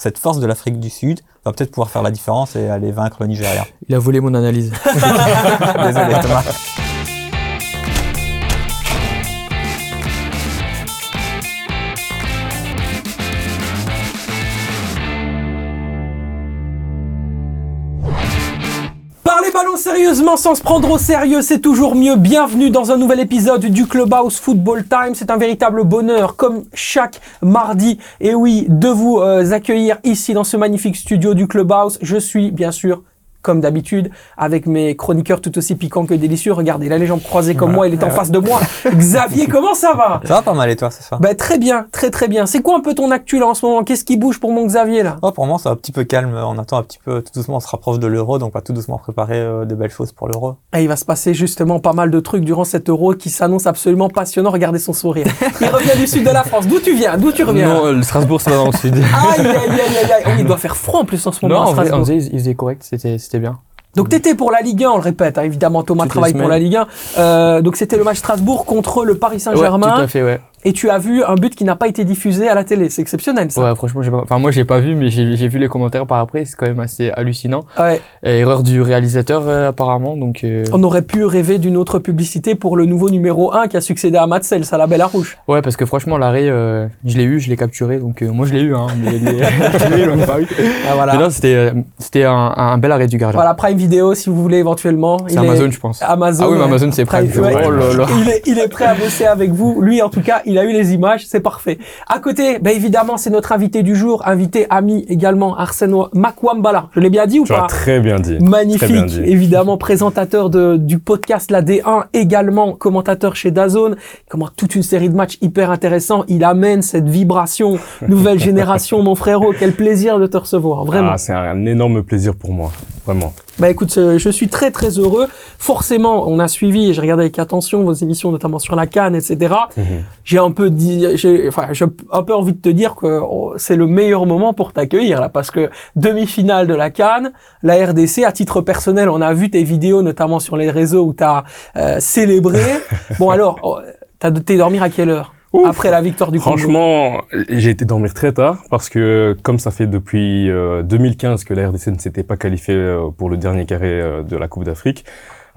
cette force de l'Afrique du Sud va peut-être pouvoir faire la différence et aller vaincre le Nigeria. Il a volé mon analyse. Désolé Thomas. Sérieusement sans se prendre au sérieux, c'est toujours mieux. Bienvenue dans un nouvel épisode du Clubhouse Football Time. C'est un véritable bonheur, comme chaque mardi. Et oui, de vous euh, accueillir ici dans ce magnifique studio du Clubhouse. Je suis bien sûr comme d'habitude, avec mes chroniqueurs tout aussi piquants que délicieux. Regardez, là, les jambes croisées comme moi, il est en face de moi. Xavier, comment ça va? Ça va pas mal et toi ce soir? Bah très bien, très très bien. C'est quoi un peu ton actu là en ce moment? Qu'est-ce qui bouge pour mon Xavier là? Oh, Pour moi, c'est un petit peu calme. On attend un petit peu, tout doucement, on se rapproche de l'euro, donc on va tout doucement préparer euh, de belles choses pour l'euro. Et il va se passer justement pas mal de trucs durant cet euro qui s'annonce absolument passionnant. Regardez son sourire. Il revient du sud de la France. D'où tu viens? D'où tu reviens? Non, le Strasbourg, c'est pas dans le sud. Aïe, aïe, aïe, aïe, aïe. Oh, il doit faire froid en plus en ce moment non, à Strasbourg. en vrai, il faisait correct, c'était c'était bien. Donc t'étais pour la Ligue 1, on le répète, hein, évidemment Thomas travaille pour la Ligue 1. Euh, donc c'était le match Strasbourg contre le Paris Ouais, Saint-Germain tout à fait, ouais. Et tu as vu un but qui n'a pas été diffusé à la télé, c'est exceptionnel ça. Ouais, franchement, j'ai pas... enfin, moi, j'ai pas vu, mais j'ai vu les commentaires par après, c'est quand même assez hallucinant. Ouais. Et erreur du réalisateur, euh, apparemment, donc, euh, On aurait pu rêver d'une autre publicité pour le nouveau numéro 1 qui a succédé à Matsel, ça la belle à rouge. ouais, parce que franchement, l'arrêt, euh, je l'ai eu, je l'ai capturé, donc, euh, moi, je l'ai eu, hein, mais les... pas eu. Ah, voilà. Mais non, c'était, c'était un, un bel arrêt du gardien. Voilà, Prime Vidéo si vous voulez éventuellement. C'est est- Amazon, je pense. Amazon. Ah oui, mais. Amazon, c'est Prime. ouais. Oh. Il est, il est prêt à bosser avec vous. Lui, en tout cas, il a eu les images, c'est parfait. À côté, ben évidemment, c'est notre invité du jour, invité ami également, Arsène Makwambala. Je l'ai bien dit ou Tu as pas très bien dit. Très bien Magnifique, dit. évidemment, présentateur de, du podcast La D1, également commentateur chez Dazone, il commente toute une série de matchs hyper intéressants. Il amène cette vibration, nouvelle génération, mon frérot. Quel plaisir de te recevoir, vraiment. Ah, c'est un énorme plaisir pour moi, vraiment. Bah écoute, euh, je suis très très heureux. Forcément, on a suivi et j'ai regardé avec attention vos émissions, notamment sur la Cannes, etc. Mhm. J'ai un peu dit, j'ai, enfin, j'ai un peu envie de te dire que oh, c'est le meilleur moment pour t'accueillir là, parce que demi-finale de la Cannes, la RDC, à titre personnel, on a vu tes vidéos, notamment sur les réseaux où t'as euh, célébré. bon alors, oh, t'as t'es dormir à quelle heure? Ouf. après la victoire du Congo Franchement, j'ai été dormir très tard parce que comme ça fait depuis euh, 2015 que la RDC ne s'était pas qualifiée euh, pour le dernier carré euh, de la Coupe d'Afrique,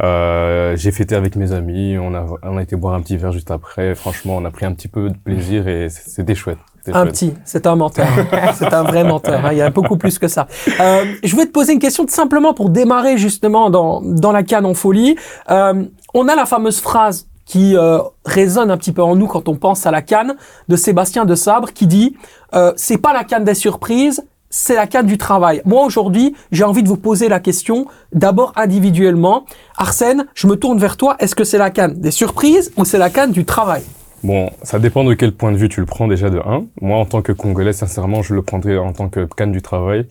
euh, j'ai fêté avec mes amis, on a, on a été boire un petit verre juste après. Franchement, on a pris un petit peu de plaisir et c'était chouette. Un chouette. petit, c'est un menteur. c'est un vrai menteur. hein. Il y a beaucoup plus que ça. Euh, je vais te poser une question tout simplement pour démarrer justement dans, dans la canne en folie. Euh, on a la fameuse phrase qui euh, résonne un petit peu en nous quand on pense à la canne de Sébastien de Sabre qui dit euh, c'est pas la canne des surprises, c'est la canne du travail. Moi aujourd'hui, j'ai envie de vous poser la question d'abord individuellement. Arsène, je me tourne vers toi. Est-ce que c'est la canne des surprises ou c'est la canne du travail? Bon, ça dépend de quel point de vue tu le prends déjà de 1. Moi, en tant que Congolais, sincèrement, je le prendrais en tant que canne du travail.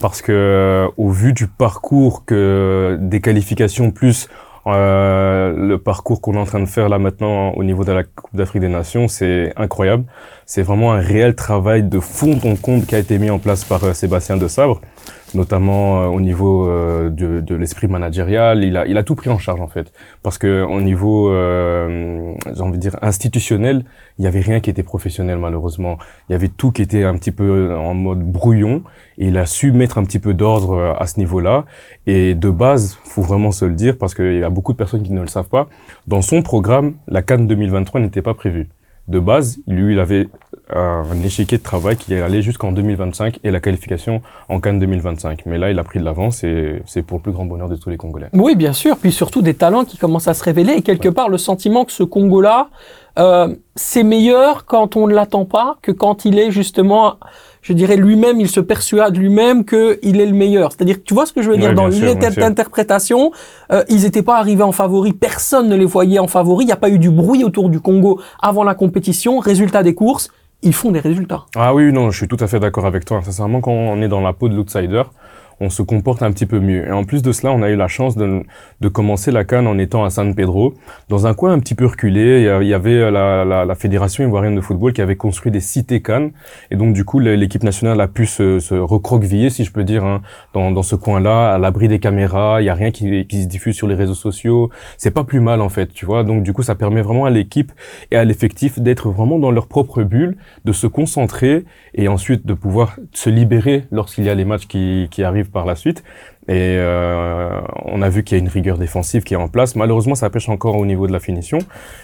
Parce que, euh, au vu du parcours que des qualifications plus le parcours qu'on est en train de faire là maintenant au niveau de la Coupe d'Afrique des Nations, c'est incroyable. C'est vraiment un réel travail de fond en compte qui a été mis en place par euh, Sébastien de Sabre, notamment euh, au niveau euh, de, de l'esprit managérial. Il a, il a tout pris en charge en fait, parce que au niveau, euh, j'ai envie de dire institutionnel, il y avait rien qui était professionnel malheureusement. Il y avait tout qui était un petit peu en mode brouillon, et il a su mettre un petit peu d'ordre euh, à ce niveau-là. Et de base, faut vraiment se le dire, parce qu'il y a beaucoup de personnes qui ne le savent pas. Dans son programme, la Cannes 2023 n'était pas prévue. De base, lui, il avait un échiquier de travail qui allait jusqu'en 2025 et la qualification en Cannes 2025. Mais là, il a pris de l'avance et c'est pour le plus grand bonheur de tous les Congolais. Oui, bien sûr. Puis surtout des talents qui commencent à se révéler et quelque part le sentiment que ce Congo-là, euh, c'est meilleur quand on ne l'attend pas que quand il est justement, je dirais lui-même, il se persuade lui-même qu'il est le meilleur. C'est-à-dire, tu vois ce que je veux dire? Dans l'interprétation, euh, ils n'étaient pas arrivés en favori, personne ne les voyait en favori. Il n'y a pas eu du bruit autour du Congo avant la compétition. Résultat des courses, ils font des résultats. Ah oui, non, je suis tout à fait d'accord avec toi. Sincèrement, quand on est dans la peau de l'outsider, on se comporte un petit peu mieux. Et en plus de cela, on a eu la chance de, de commencer la Cannes en étant à San Pedro, dans un coin un petit peu reculé. Il y avait la, la, la Fédération ivoirienne de football qui avait construit des cités Cannes. Et donc, du coup, l'équipe nationale a pu se, se recroqueviller, si je peux dire, hein, dans, dans ce coin-là, à l'abri des caméras. Il y a rien qui, qui se diffuse sur les réseaux sociaux. C'est pas plus mal, en fait, tu vois. Donc, du coup, ça permet vraiment à l'équipe et à l'effectif d'être vraiment dans leur propre bulle, de se concentrer et ensuite de pouvoir se libérer lorsqu'il y a les matchs qui, qui arrivent par la suite. Et euh, on a vu qu'il y a une rigueur défensive qui est en place. Malheureusement, ça pêche encore au niveau de la finition,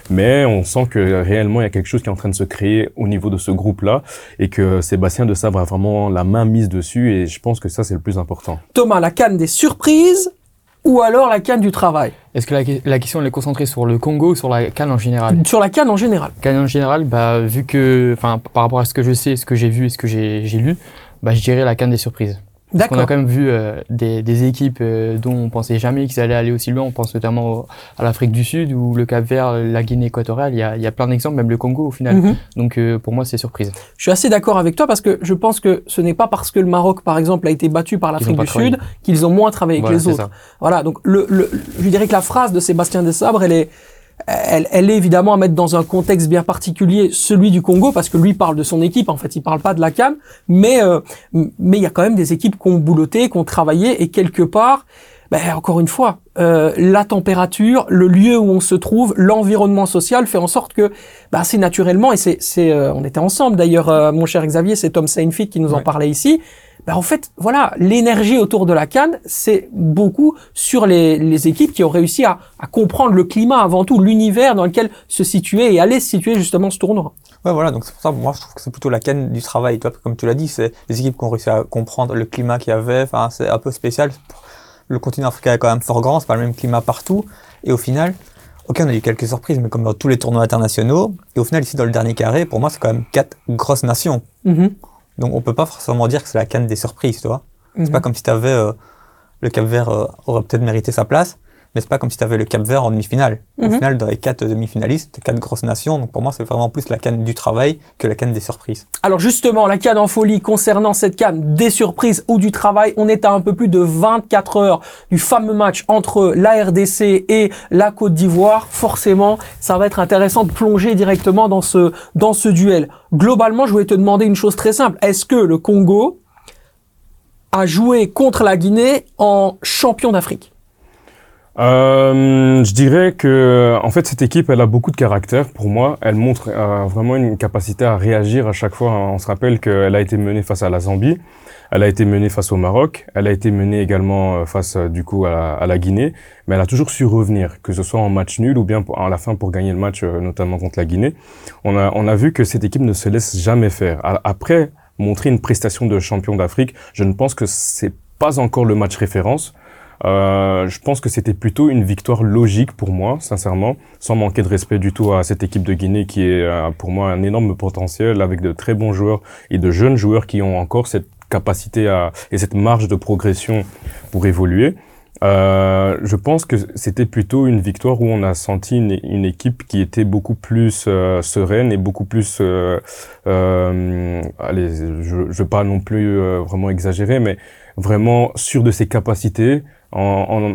mais on sent que réellement il y a quelque chose qui est en train de se créer au niveau de ce groupe-là et que Sébastien de Sabre a vraiment la main mise dessus. Et je pense que ça c'est le plus important. Thomas, la canne des surprises ou alors la canne du travail? Est-ce que la, la, question elle est concentrée sur le Congo ou sur la canne en général? Sur la canne en général. Canne en général, bah, vu que, enfin, par rapport à ce que je sais, ce que j'ai vu et ce que j'ai lu, bah, je dirais la canne des surprises. Parce qu'on a quand même vu euh, des, des, équipes euh, dont on pensait jamais qu'ils allaient aller aussi loin. On pense notamment au, à l'Afrique du Sud ou le Cap Vert, la Guinée équatoriale. Il y a, il y a plein d'exemples, même le Congo au final. Mm -hmm. Donc euh, pour moi, c'est surprise. Je suis assez d'accord avec toi parce que je pense que ce n'est pas parce que le Maroc, par exemple, a été battu par l'Afrique du Sud qu'ils ont moins travaillé voilà, que les autres. Ça. Voilà. Donc le, le, je dirais que la phrase de Sébastien Desabre, elle est elle, elle, est évidemment à mettre dans un contexte bien particulier, celui du Congo, parce que lui parle de son équipe. En fait, il parle pas de la CAN, mais euh, mais il y a quand même des équipes qui ont bouloté, qui ont travaillé, et quelque part, ben, encore une fois, euh, la température, le lieu où on se trouve, l'environnement social fait en sorte que, ben, assez naturellement, et c'est, c'est, euh, on était ensemble d'ailleurs, euh, mon cher Xavier, c'est Tom Seinfeld qui nous ouais. en parlait ici. Ben, en fait, voilà, l'énergie autour de la Cannes, c'est beaucoup sur les, les, équipes qui ont réussi à, à, comprendre le climat avant tout, l'univers dans lequel se situer et aller se situer justement ce tournoi. Ouais, voilà, donc c'est pour ça, moi, je trouve que c'est plutôt la Cannes du travail. Toi, comme tu l'as dit, c'est les équipes qui ont réussi à comprendre le climat qu'il y avait. Enfin, c'est un peu spécial. Le continent africain est quand même fort grand, c'est pas le même climat partout. Et au final, ok, on a eu quelques surprises, mais comme dans tous les tournois internationaux. Et au final, ici, dans le dernier carré, pour moi, c'est quand même quatre grosses nations. Mm -hmm. Donc on peut pas forcément dire que c'est la canne des surprises, tu vois. C'est Mhm. pas comme si tu avais euh, le Cap Vert euh, aurait peut-être mérité sa place, mais c'est pas comme si tu avais le Cap Vert en demi-finale. Au Mhm. final, dans les quatre demi-finalistes, quatre grosses nations. Donc pour moi, c'est vraiment plus la canne du travail que la canne des surprises. Alors justement, la canne en folie concernant cette canne des surprises ou du travail, on est à un peu plus de 24 heures du fameux match entre la RDC et la Côte d'Ivoire. Forcément, ça va être intéressant de plonger directement dans ce dans ce duel. Globalement, je voulais te demander une chose très simple. Est-ce que le Congo a joué contre la Guinée en champion d'Afrique? Euh, je dirais que en fait cette équipe elle a beaucoup de caractère. Pour moi elle montre euh, vraiment une capacité à réagir à chaque fois. On se rappelle qu'elle a été menée face à la Zambie elle a été menée face au Maroc elle a été menée également face du coup à la, Guinée. Mais elle a toujours su revenir que ce soit en match nul ou bien à la fin pour gagner le match euh, notamment contre la Guinée. On a on a vu que cette équipe ne se laisse jamais faire. Après montrer une prestation de champion d'Afrique je ne pense que c'est pas encore le match référence euh, je pense que c'était plutôt une victoire logique pour moi, sincèrement, sans manquer de respect du tout à cette équipe de Guinée qui est euh, pour moi un énorme potentiel avec de très bons joueurs et de jeunes joueurs qui ont encore cette capacité à, et cette marge de progression pour évoluer. Euh, je pense que c'était plutôt une victoire où on a senti une, équipe qui était beaucoup plus euh, sereine et beaucoup plus, euh, allez, je ne veux pas non plus vraiment exagérer, mais vraiment sûr de ses capacités, en,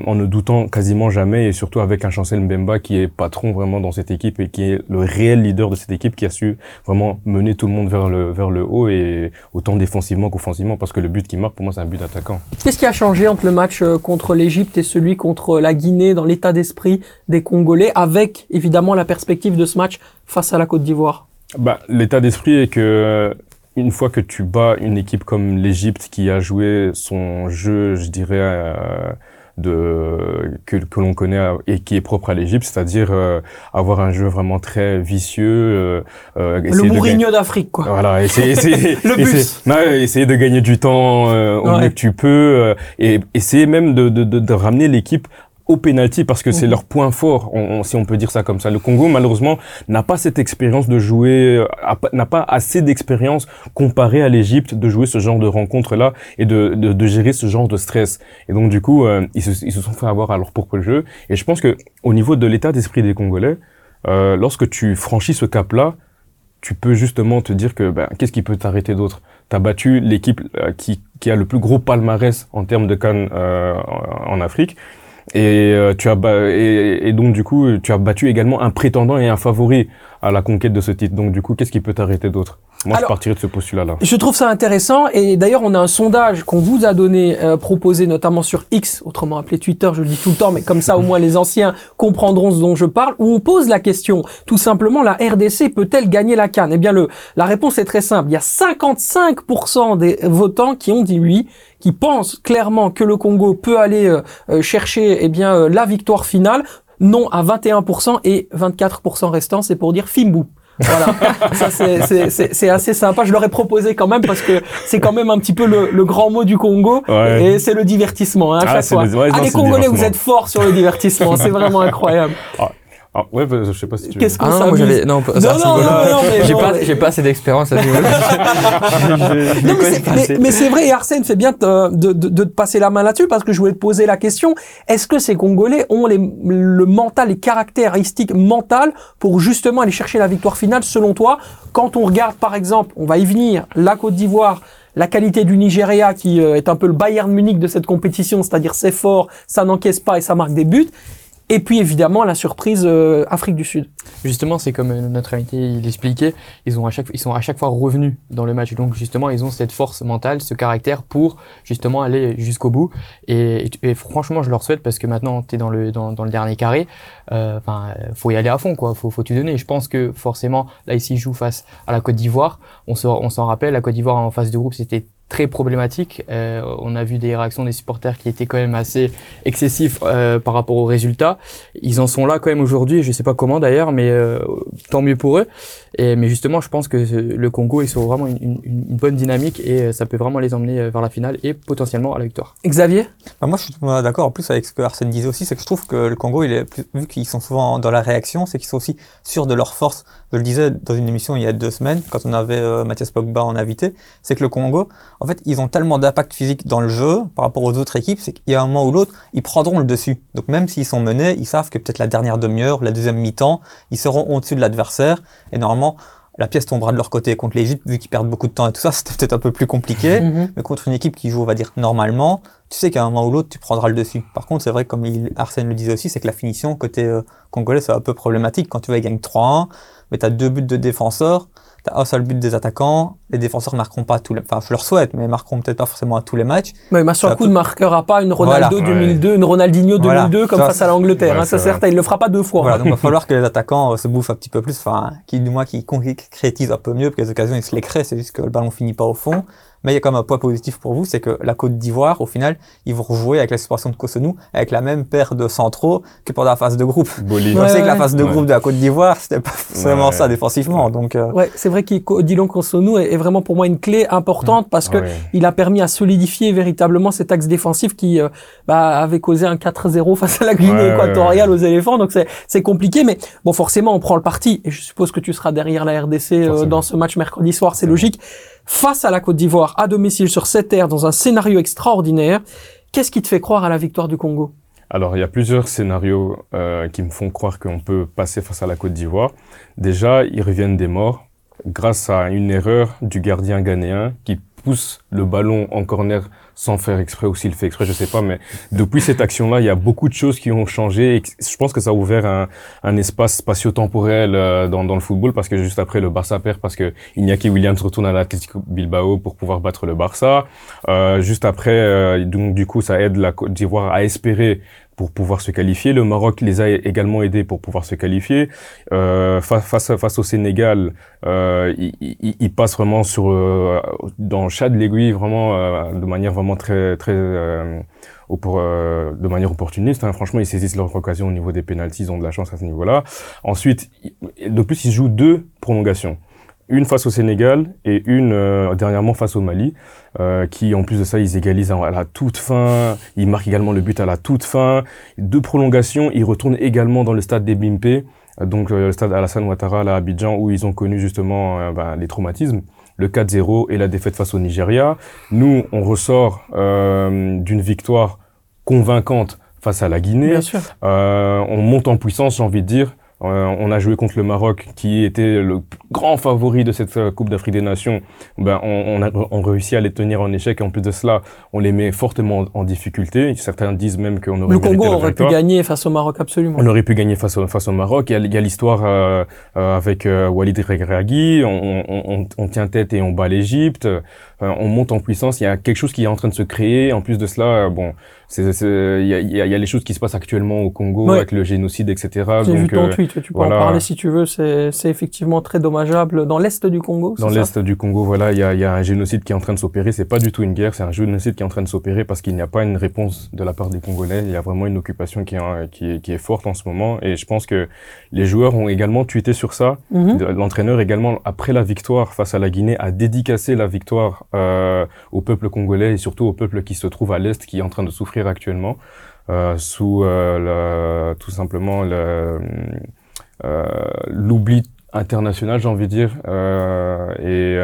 en, en, ne doutant quasiment jamais et surtout avec un Chancel Mbemba qui est patron vraiment dans cette équipe et qui est le réel leader de cette équipe qui a su vraiment mener tout le monde vers le, vers le haut et autant défensivement qu'offensivement parce que le but qui marque pour moi c'est un but d'attaquant. Qu'est-ce qui a changé entre le match euh, contre l'Égypte et celui contre la Guinée dans l'état d'esprit des Congolais avec évidemment la perspective de ce match face à la Côte d'Ivoire? Bah, L'état d'esprit est que une fois que tu bats une équipe comme l'Égypte qui a joué son jeu, je dirais, euh, de que, que l'on connaît et qui est propre à l'Égypte, c'est-à-dire euh, avoir un jeu vraiment très vicieux. Euh, le Mourinho d'Afrique, quoi. Voilà, essayer, essayer, le essayer, non, essayer de gagner du temps euh, au ouais. mieux que tu peux et essayer même de, de, de, de ramener l'équipe au penalty parce que c'est Mhm. leur point fort, on, on- si on peut dire ça comme ça. Le Congo, malheureusement, n'a pas cette expérience de jouer, euh, n'a pas assez d'expérience comparé à l'Égypte de jouer ce genre de rencontre-là et de, de, de gérer ce genre de stress. Et donc, du coup, euh, ils, se, ils se sont fait avoir à leur propre jeu. Et je pense que au niveau de l'état d'esprit des Congolais, euh, lorsque tu franchis ce cap-là, tu peux justement te dire que ben, qu'est-ce qui peut t'arrêter d'autre? Tu as battu l'équipe qui, qui a le plus gros palmarès en termes de Cannes en Afrique. Et, tu as et, donc du coup, tu as battu également un prétendant et un favori à la conquête de ce titre. Donc du coup, qu'est-ce qui peut t'arrêter d'autre? Moi, je partirais de ce postulat-là. Je trouve ça intéressant. Et d'ailleurs, on a un sondage qu'on vous a donné, euh, proposé notamment sur X, autrement appelé Twitter, je le dis tout le temps, mais comme ça, au moins, les anciens comprendront ce dont je parle, où on pose la question, tout simplement, la RDC peut-elle gagner la Cannes? Eh bien, le, la réponse est très simple. Il y a 55% des votants qui ont dit oui, qui pensent clairement que le Congo peut aller euh, euh, chercher eh bien, la victoire finale. Non à 21% et 24% restants, c'est pour dire Fimbu. Voilà, ça c'est assez sympa. Je leur ai proposé quand même parce que c'est quand même un petit peu le, le grand mot du Congo et c'est le divertissement hein, à ah, chaque fois. ah, les Congolais, vous êtes forts sur le divertissement, c'est vraiment incroyable. Ah, ah, ouais, bah, je sais pas si tu. Qu'est-ce qu'on ah, non, j'avais non, non, non, non, j'ai pas, j'ai pas assez d'expérience à ce mais, mais c'est vrai, et Arsène fait bien de, de, de, te passer la main là-dessus parce que je voulais te poser la question est-ce que ces Congolais ont les, le mental, les caractéristiques mentales pour justement aller chercher la victoire finale selon toi? Quand on regarde, par exemple, on va y venir, la Côte d'Ivoire la qualité du Nigeria qui euh, est un peu le Bayern Munich de cette compétition, c'est-à-dire c'est fort, ça n'encaisse pas et ça marque des buts. Et puis évidemment la surprise euh, Afrique du Sud. Justement, c'est comme euh, notre invité il expliquait, ils ont à chaque ils sont à chaque fois revenus dans le match. Donc justement, ils ont cette force mentale, ce caractère pour justement aller jusqu'au bout. Et, et, franchement, je leur souhaite parce que maintenant tu es dans le dans, dans, le dernier carré. Euh, enfin, faut y aller à fond quoi. Faut faut tout donner. Je pense que forcément là ici ils jouent face à la Côte d'Ivoire. On on s'en rappelle, la Côte d'Ivoire en phase de groupe c'était très problématique. Euh, on a vu des réactions des supporters qui étaient quand même assez excessifs euh, par rapport aux résultats. Ils en sont là quand même aujourd'hui, je sais pas comment d'ailleurs, mais euh, tant mieux pour eux. Et, mais justement, je pense que le Congo est sur vraiment une, une, une, bonne dynamique et ça peut vraiment les emmener vers la finale et potentiellement à la victoire. Xavier? Bah Moi, je suis d'accord. En plus, avec ce que Arsène disait aussi, c'est que je trouve que le Congo, il est plus, vu qu'ils sont souvent dans la réaction, c'est qu'ils sont aussi sûrs de leur force. Je le disais dans une émission il y a deux semaines, quand on avait Mathias Pogba en invité, c'est que le Congo, en fait, ils ont tellement d'impact physique dans le jeu par rapport aux autres équipes, c'est qu'il y a un moment ou l'autre, ils prendront le dessus. Donc même s'ils sont menés, ils savent que peut-être la dernière demi-heure, la deuxième mi-temps, ils seront au-dessus de l'adversaire. Et normalement, la pièce tombera de leur côté contre l'Égypte, vu qu'ils perdent beaucoup de temps et tout ça, c'était peut-être un peu plus compliqué. Mhm. Mais contre une équipe qui joue, on va dire, normalement, tu sais qu'à un moment ou l'autre, tu prendras le dessus. Par contre, c'est vrai, comme il, Arsène le disait aussi, c'est que la finition côté euh, congolais, c'est un peu problématique. Quand tu vas, ils gagnent 3-1, mais tu as deux buts de défenseurs un seul but des attaquants, les défenseurs marqueront pas tous les, enfin je leur souhaite, mais ils marqueront peut-être pas forcément à tous les matchs. Mais coup ne marquera pas une Ronaldo 2002, une Ronaldinho 2002 comme face à l'Angleterre, hein, ça certain, il le fera pas deux fois. Voilà, donc il va falloir que les attaquants euh, se bouffent un petit peu plus, enfin qui du moins qui concrétisent un peu mieux, parce que les occasions ils se les créent, c'est juste que le ballon finit pas au fond. Mais il y a quand même un point positif pour vous, c'est que la Côte d'Ivoire, au final, ils vont rejouer avec la suspension de Cotonou, avec la même paire de centraux que pendant la phase de groupe. Bolivie. On sait que la phase de groupe de la Côte d'Ivoire, c'était pas vraiment ça défensivement. Donc, euh... Ouais, c'est vrai que Dylan Cotonou est, vraiment pour moi une clé importante parce que il a permis à solidifier véritablement cet axe défensif qui euh, bah, avait causé un 4-0 face à la Guinée équatoriale aux éléphants. Donc c'est compliqué, mais bon, forcément, on prend le parti. Et je suppose que tu seras derrière la RDC euh, dans ce match mercredi soir, c'est logique face à la Côte d'Ivoire à domicile sur cette terre dans un scénario extraordinaire. Qu'est-ce qui te fait croire à la victoire du Congo? Alors, il y a plusieurs scénarios euh, qui me font croire qu'on peut passer face à la Côte d'Ivoire. Déjà, ils reviennent des morts grâce à une erreur du gardien ghanéen qui le ballon en corner sans faire exprès ou s'il fait exprès, je sais pas, mais depuis cette action-là, il y a beaucoup de choses qui ont changé et je pense que ça a ouvert un, espace spatio-temporel euh, dans, dans, le football parce que juste après le Barça perd parce que Iñaki Williams retourne à l'Atlético Bilbao pour pouvoir battre le Barça. Euh, juste après, euh, donc du coup, ça aide la Côte d'Ivoire à espérer pour pouvoir se qualifier. Le Maroc les a également aidés pour pouvoir se qualifier. Euh, face, face, au Sénégal, euh, il, il, passe vraiment sur euh, dans chat de l'aiguille, vraiment euh, de manière vraiment très très euh, pour, de manière opportuniste. Hein. Franchement, ils saisissent leur occasion au niveau des pénalties, ils ont de la chance à ce niveau-là. Ensuite, de plus, ils jouent deux prolongations une face au Sénégal et une euh, dernièrement face au Mali, euh, qui en plus de ça, ils égalisent à la toute fin, ils marquent également le but à la toute fin. Deux prolongations, ils retournent également dans le stade des Bimpe, donc euh, le stade Alassane Ouattara à Abidjan, où ils ont connu justement ben, les traumatismes, le 4-0 et la défaite face au Nigeria. Nous, on ressort d'une victoire convaincante face à la Guinée. Bien sûr. on monte en puissance, j'ai envie de dire, on a joué contre le Maroc, qui était le grand favori de cette euh, Coupe d'Afrique des Nations. Ben, on, a on réussit à les tenir en échec. Et en plus de cela, on les met fortement en difficulté. Certains disent même qu'on aurait Le Congo aurait pu gagner face au Maroc, absolument. On aurait pu gagner face au, face au Maroc. Il y a, l'histoire euh, avec Walid Regragui. On, on, on, tient tête et on bat l'Égypte. on monte en puissance. Il y a quelque chose qui est en train de se créer. En plus de cela, bon, il y a, y a, les choses qui se passent actuellement au Congo avec le génocide, etc. J'ai vu ton tweet, tu peux en parler si tu veux. C'est effectivement très dommageable dans l'est du Congo. Dans l'est du Congo, voilà, il y a, y a, un génocide qui est en train de s'opérer. C'est pas du tout une guerre, c'est un génocide qui est en train de s'opérer parce qu'il n'y a pas une réponse de la part des Congolais. Il y a vraiment une occupation qui est, qui est, qui est forte en ce moment. Et je pense que les joueurs ont également tweeté sur ça. Mhm. L'entraîneur également, après la victoire face à la Guinée, a dédicacé la victoire euh, au peuple congolais et surtout au peuple qui se trouve à l'est, qui est en train de souffrir actuellement euh, sous euh, tout simplement euh, l'oubli international, j'ai envie de dire. et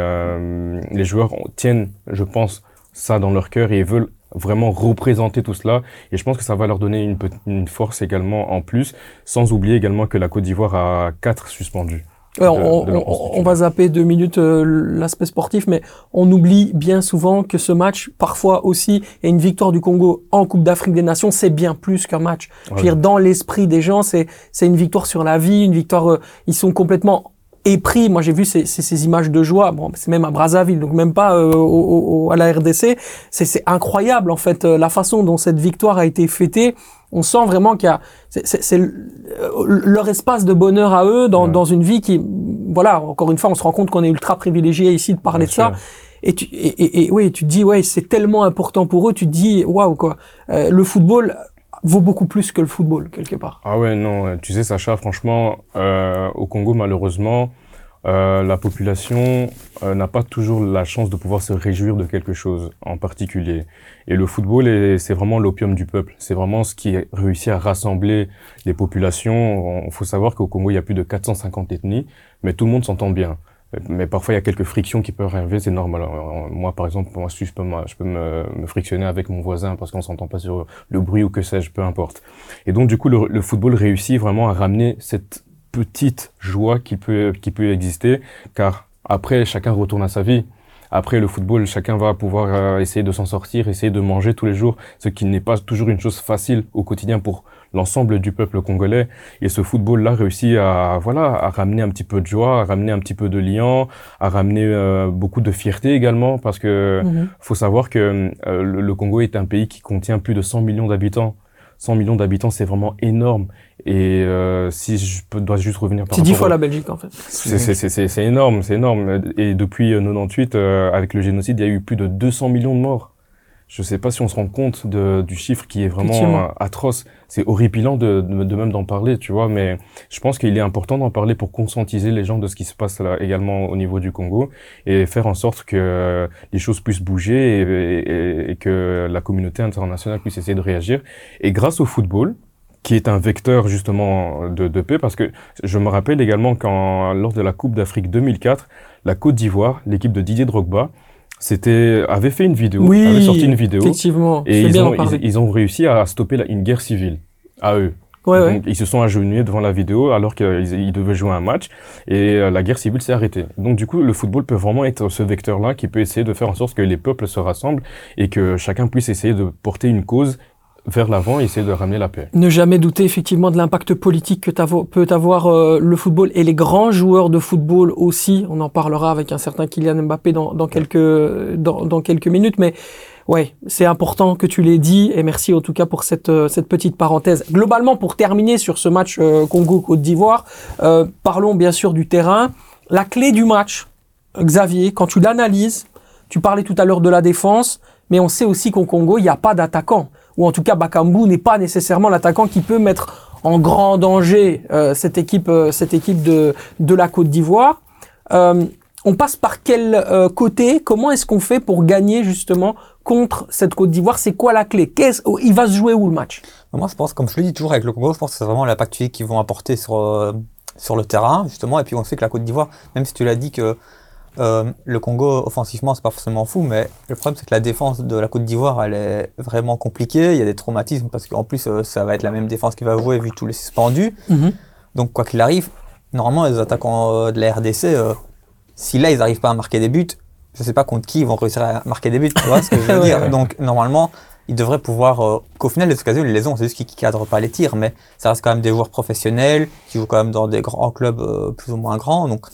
les joueurs tiennent, je pense, ça dans leur cœur et veulent vraiment représenter tout cela. Et je pense que ça va leur donner une force également en plus, sans oublier également que la Côte d'Ivoire a quatre suspendus on, va zapper deux minutes euh, l'aspect sportif, mais on oublie bien souvent que ce match, parfois aussi, et une victoire du Congo en Coupe d'Afrique des Nations, c'est bien plus qu'un match. Je veux dire, dans l'esprit des gens, c'est c'est une victoire sur la vie, une victoire. Euh, ils sont complètement épris. Moi, j'ai vu ces, ces, images de joie. Bon, c'est même à Brazzaville, donc même pas euh, au, à la RDC. C'est incroyable en fait la façon dont cette victoire a été fêtée on sent vraiment qu'il y a c'est leur espace de bonheur à eux dans, dans une vie qui voilà encore une fois on se rend compte qu'on est ultra privilégié ici de parler de ça. et tu et, et, oui tu te dis ouais c'est tellement important pour eux tu te dis waouh quoi. Euh, le football vaut beaucoup plus que le football quelque part. Ah ouais non tu sais Sacha franchement euh, au Congo malheureusement euh, la population euh, n'a pas toujours la chance de pouvoir se réjouir de quelque chose en particulier. Et le football, c'est vraiment l'opium du peuple. C'est vraiment ce qui réussit à rassembler les populations. Il faut savoir qu'au Congo, il y a plus de 450 ethnies, mais tout le monde s'entend bien. Mais parfois, il y a quelques frictions qui peuvent arriver, c'est normal. moi, par exemple, moi, je peux, je peux me, me frictionner avec mon voisin parce qu'on s'entend pas sur le bruit ou que sais-je, peu importe. Et donc, du coup, le, le football réussit vraiment à ramener cette petite joie qui peut, qui peut exister, car après, chacun retourne à sa vie. Après le football, chacun va pouvoir euh, essayer de s'en sortir, essayer de manger tous les jours, ce qui n'est pas toujours une chose facile au quotidien pour l'ensemble du peuple congolais. Et ce football-là réussit à voilà à ramener un petit peu de joie, à ramener un petit peu de lien, à ramener euh, beaucoup de fierté également, parce que mhm. faut savoir que euh, le, Congo est un pays qui contient plus de 100 millions d'habitants. 100 millions d'habitants, c'est vraiment énorme. Et euh, si je peux, dois juste revenir par C'est dix fois la Belgique, en fait. C'est énorme, c'est énorme. Et depuis 98, euh, avec le génocide, il y a eu plus de 200 millions de morts. Je ne sais pas si on se rend compte de, du chiffre qui est vraiment atroce. C'est horripilant de, de, de même d'en parler, tu vois. Mais je pense qu'il est important d'en parler pour conscientiser les gens de ce qui se passe là également au niveau du Congo et faire en sorte que les choses puissent bouger et, et, et que la communauté internationale puisse essayer de réagir. Et grâce au football, qui est un vecteur justement de, de, paix, parce que je me rappelle également quand, lors de la Coupe d'Afrique 2004, la Côte d'Ivoire, l'équipe de Didier Drogba, c'était avait fait une vidéo, oui, avait sorti une vidéo, effectivement, et ils ont, ils, ont réussi à stopper la, une guerre civile à eux. Ouais, Donc, ouais. Ils se sont agenouillés devant la vidéo alors qu'ils devaient jouer un match et euh, la guerre civile s'est arrêtée. Donc du coup, le football peut vraiment être ce vecteur-là qui peut essayer de faire en sorte que les peuples se rassemblent et que chacun puisse essayer de porter une cause vers l'avant et essayer de ramener la paix. Ne jamais douter effectivement de l'impact politique que peut avoir euh, le football et les grands joueurs de football aussi. On en parlera avec un certain Kylian Mbappé dans, quelques dans, quelques minutes, mais ouais, c'est important que tu l'aies dit et merci en tout cas pour cette euh, cette petite parenthèse. Globalement, pour terminer sur ce match euh, Congo Côte d'Ivoire, parlons bien sûr du terrain. La clé du match, Xavier, quand tu l'analyses, tu parlais tout à l'heure de la défense, mais on sait aussi qu'au Congo il n'y a pas d'attaquant ou en tout cas Bakambu n'est pas nécessairement l'attaquant qui peut mettre en grand danger euh, cette équipe, euh, cette équipe de, de la Côte d'Ivoire. Euh, on passe par quel côté? Comment est-ce qu'on fait pour gagner justement contre cette Côte d'Ivoire? C'est quoi la clé? Qu'est-ce, Il va se jouer où le match? Moi, je pense, comme je le dis toujours avec le Congo, je pense que c'est vraiment l'impact qu'ils vont apporter sur sur le terrain justement. Et puis on sait que la Côte d'Ivoire, même si tu l'as dit que euh, le Congo, offensivement, c'est pas forcément fou, mais le problème, c'est que la défense de la Côte d'Ivoire, elle est vraiment compliquée. Il y a des traumatismes parce qu'en plus, euh, ça va être la même défense qui va jouer vu tous les suspendus. Mhm. Donc, quoi qu'il arrive, normalement, les attaquants de la RDC, si là, ils n'arrivent pas à marquer des buts, je ne sais pas contre qui ils vont réussir à marquer des buts, tu vois ce que je veux dire. Donc, normalement, ils devraient pouvoir, qu'au final, les occasions, ils les ont, c'est juste qu'ils ne cadrent pas les tirs, mais ça reste quand même des joueurs professionnels, qui jouent quand même dans des grands clubs plus ou moins grands, donc